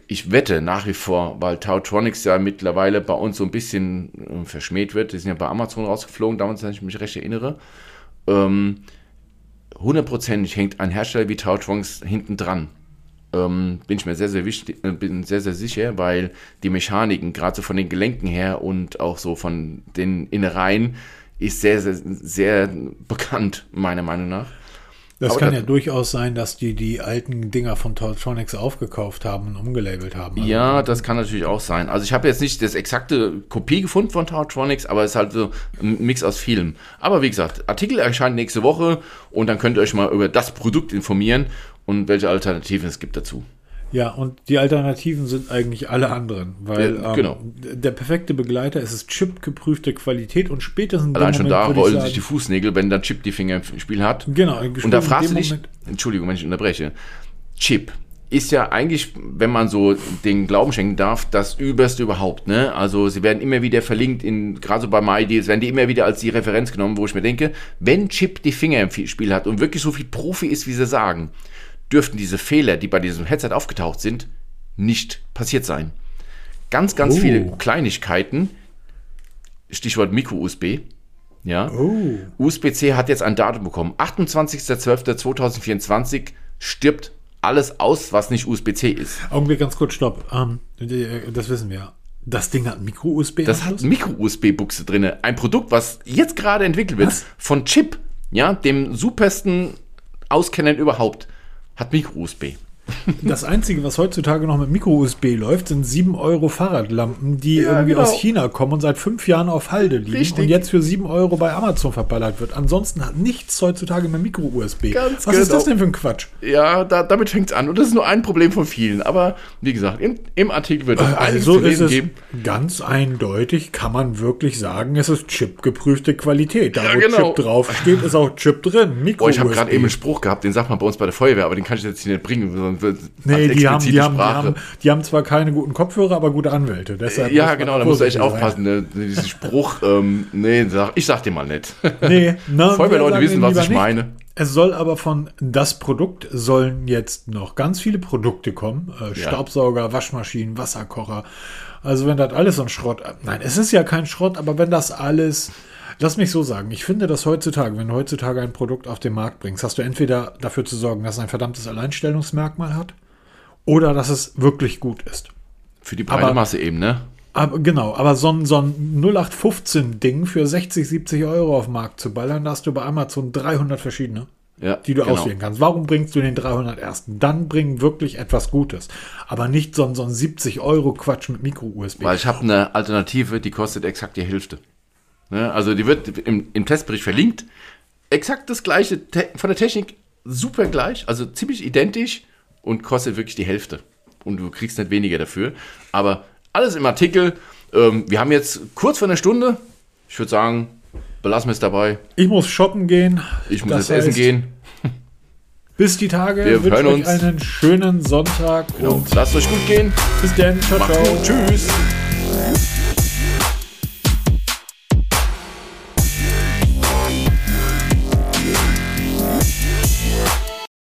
ich wette nach wie vor, weil Tautronics ja mittlerweile bei uns so ein bisschen äh, verschmäht wird. Die sind ja bei Amazon rausgeflogen, damals, wenn ich mich recht erinnere. Ähm, hundertprozentig hängt ein Hersteller wie Tautronics hinten dran. Ähm, bin ich mir sehr, sehr wichtig, äh, bin sehr, sehr sicher, weil die Mechaniken, gerade so von den Gelenken her und auch so von den Innereien, ist sehr, sehr, sehr bekannt, meiner Meinung nach. Das Aber kann das- ja durchaus sein, dass die die alten Dinger von Tautronics aufgekauft haben und umgelabelt haben. Also Ja, das kann natürlich auch sein. Also ich habe jetzt nicht das exakte Kopie gefunden von Tautronics, aber es ist halt so ein Mix aus vielem. Aber wie gesagt, Artikel erscheint nächste Woche und dann könnt ihr euch mal über das Produkt informieren und welche Alternativen es gibt dazu. Ja, und die Alternativen sind eigentlich alle anderen, weil Ja, ähm, genau. der perfekte Begleiter ist es chip-geprüfte Qualität und spätestens Allein schon da Moment ich rollen sich die sagen- Fußnägel, wenn dann Chip die Finger im Spiel hat. Genau, Und da fragst du dich, Moment- Entschuldigung, wenn ich unterbreche, Chip ist ja eigentlich, wenn man so den Glauben schenken darf, das Überste überhaupt. Ne? Also sie werden immer wieder verlinkt, in, gerade so bei MyDeals, werden die immer wieder als die Referenz genommen, wo ich mir denke, wenn Chip die Finger im Spiel hat und wirklich so viel Profi ist, wie sie sagen, dürften diese Fehler, die bei diesem Headset aufgetaucht sind, nicht passiert sein. Ganz, ganz Oh. viele Kleinigkeiten, Stichwort Micro-USB, ja, Oh, USB-C hat jetzt ein Datum bekommen. 28.12.2024 stirbt alles aus, was nicht USB-C ist. Augenblick, ganz kurz, stopp. Ähm, äh, das wissen wir. Das Ding hat Micro-USB. Das hat Micro-USB-Buchse drin. Ein Produkt, was jetzt gerade entwickelt wird Was? von Chip, ja, dem supersten Auskennern überhaupt, hat Micro-USB. Das Einzige, was heutzutage noch mit Micro-USB läuft, sind 7 Euro Fahrradlampen, die Ja, irgendwie genau. aus China kommen und seit fünf Jahren auf Halde liegen Richtig. und jetzt für 7 Euro bei Amazon verballert wird. Ansonsten hat nichts heutzutage mehr Micro-USB. Was ist genau. das denn für ein Quatsch? Ja, da, damit fängt es an. Und das ist nur ein Problem von vielen. Aber wie gesagt, im, im Artikel wird es einiges Also zu ist lesen es geben. ganz eindeutig, kann man wirklich sagen, es ist Chip-geprüfte Qualität. Da Ja, wo genau. Chip draufsteht, ist auch Chip drin. Micro Oh, ich habe gerade eben einen Spruch gehabt, den sagt man bei uns bei der Feuerwehr, aber den kann ich jetzt hier nicht bringen. Wird Nee, die haben, die, haben, die, haben, die haben zwar keine guten Kopfhörer, aber gute Anwälte. Deshalb Ja, muss genau, da musst du echt sein. aufpassen. Ne? Diesen Spruch, ähm, nee, sag, ich sag dir mal nicht. Nee, <laughs> Feuerwehrleute wir sagen wissen, was ich nicht. meine. Es soll aber von das Produkt sollen jetzt noch ganz viele Produkte kommen. Äh, Ja. Staubsauger, Waschmaschinen, Wasserkocher. Also wenn das alles so ein Schrott. Nein, es ist ja kein Schrott, aber wenn das alles. Lass mich so sagen, ich finde das heutzutage, wenn du heutzutage ein Produkt auf den Markt bringst, hast du entweder dafür zu sorgen, dass es ein verdammtes Alleinstellungsmerkmal hat oder dass es wirklich gut ist. Für die breite Aber- Masse eben, ne? Aber genau, aber so ein, so ein 0815-Ding für 60, 70 Euro auf den Markt zu ballern, da hast du bei Amazon 300 verschiedene, Ja, die du genau. auswählen kannst. Warum bringst du den 300 ersten? Dann bring wirklich etwas Gutes. Aber nicht so ein, so ein 70 Euro Quatsch mit Micro-USB. Weil ich habe eine Alternative, die kostet exakt die Hälfte. Ne? Also die wird im, im Testbericht verlinkt. Exakt das gleiche, von der Technik super gleich, also ziemlich identisch und kostet wirklich die Hälfte. Und du kriegst nicht weniger dafür. Aber alles im Artikel. Ähm, wir haben jetzt kurz vor einer Stunde. Ich würde sagen, belassen wir es dabei. Ich muss shoppen gehen. Ich muss das jetzt essen gehen. Bis die Tage. Wir hören euch uns. einen schönen Sonntag Genau. und Lasst euch gut gehen. bis dann. Ciao, Macht's ciao. gut. Tschüss.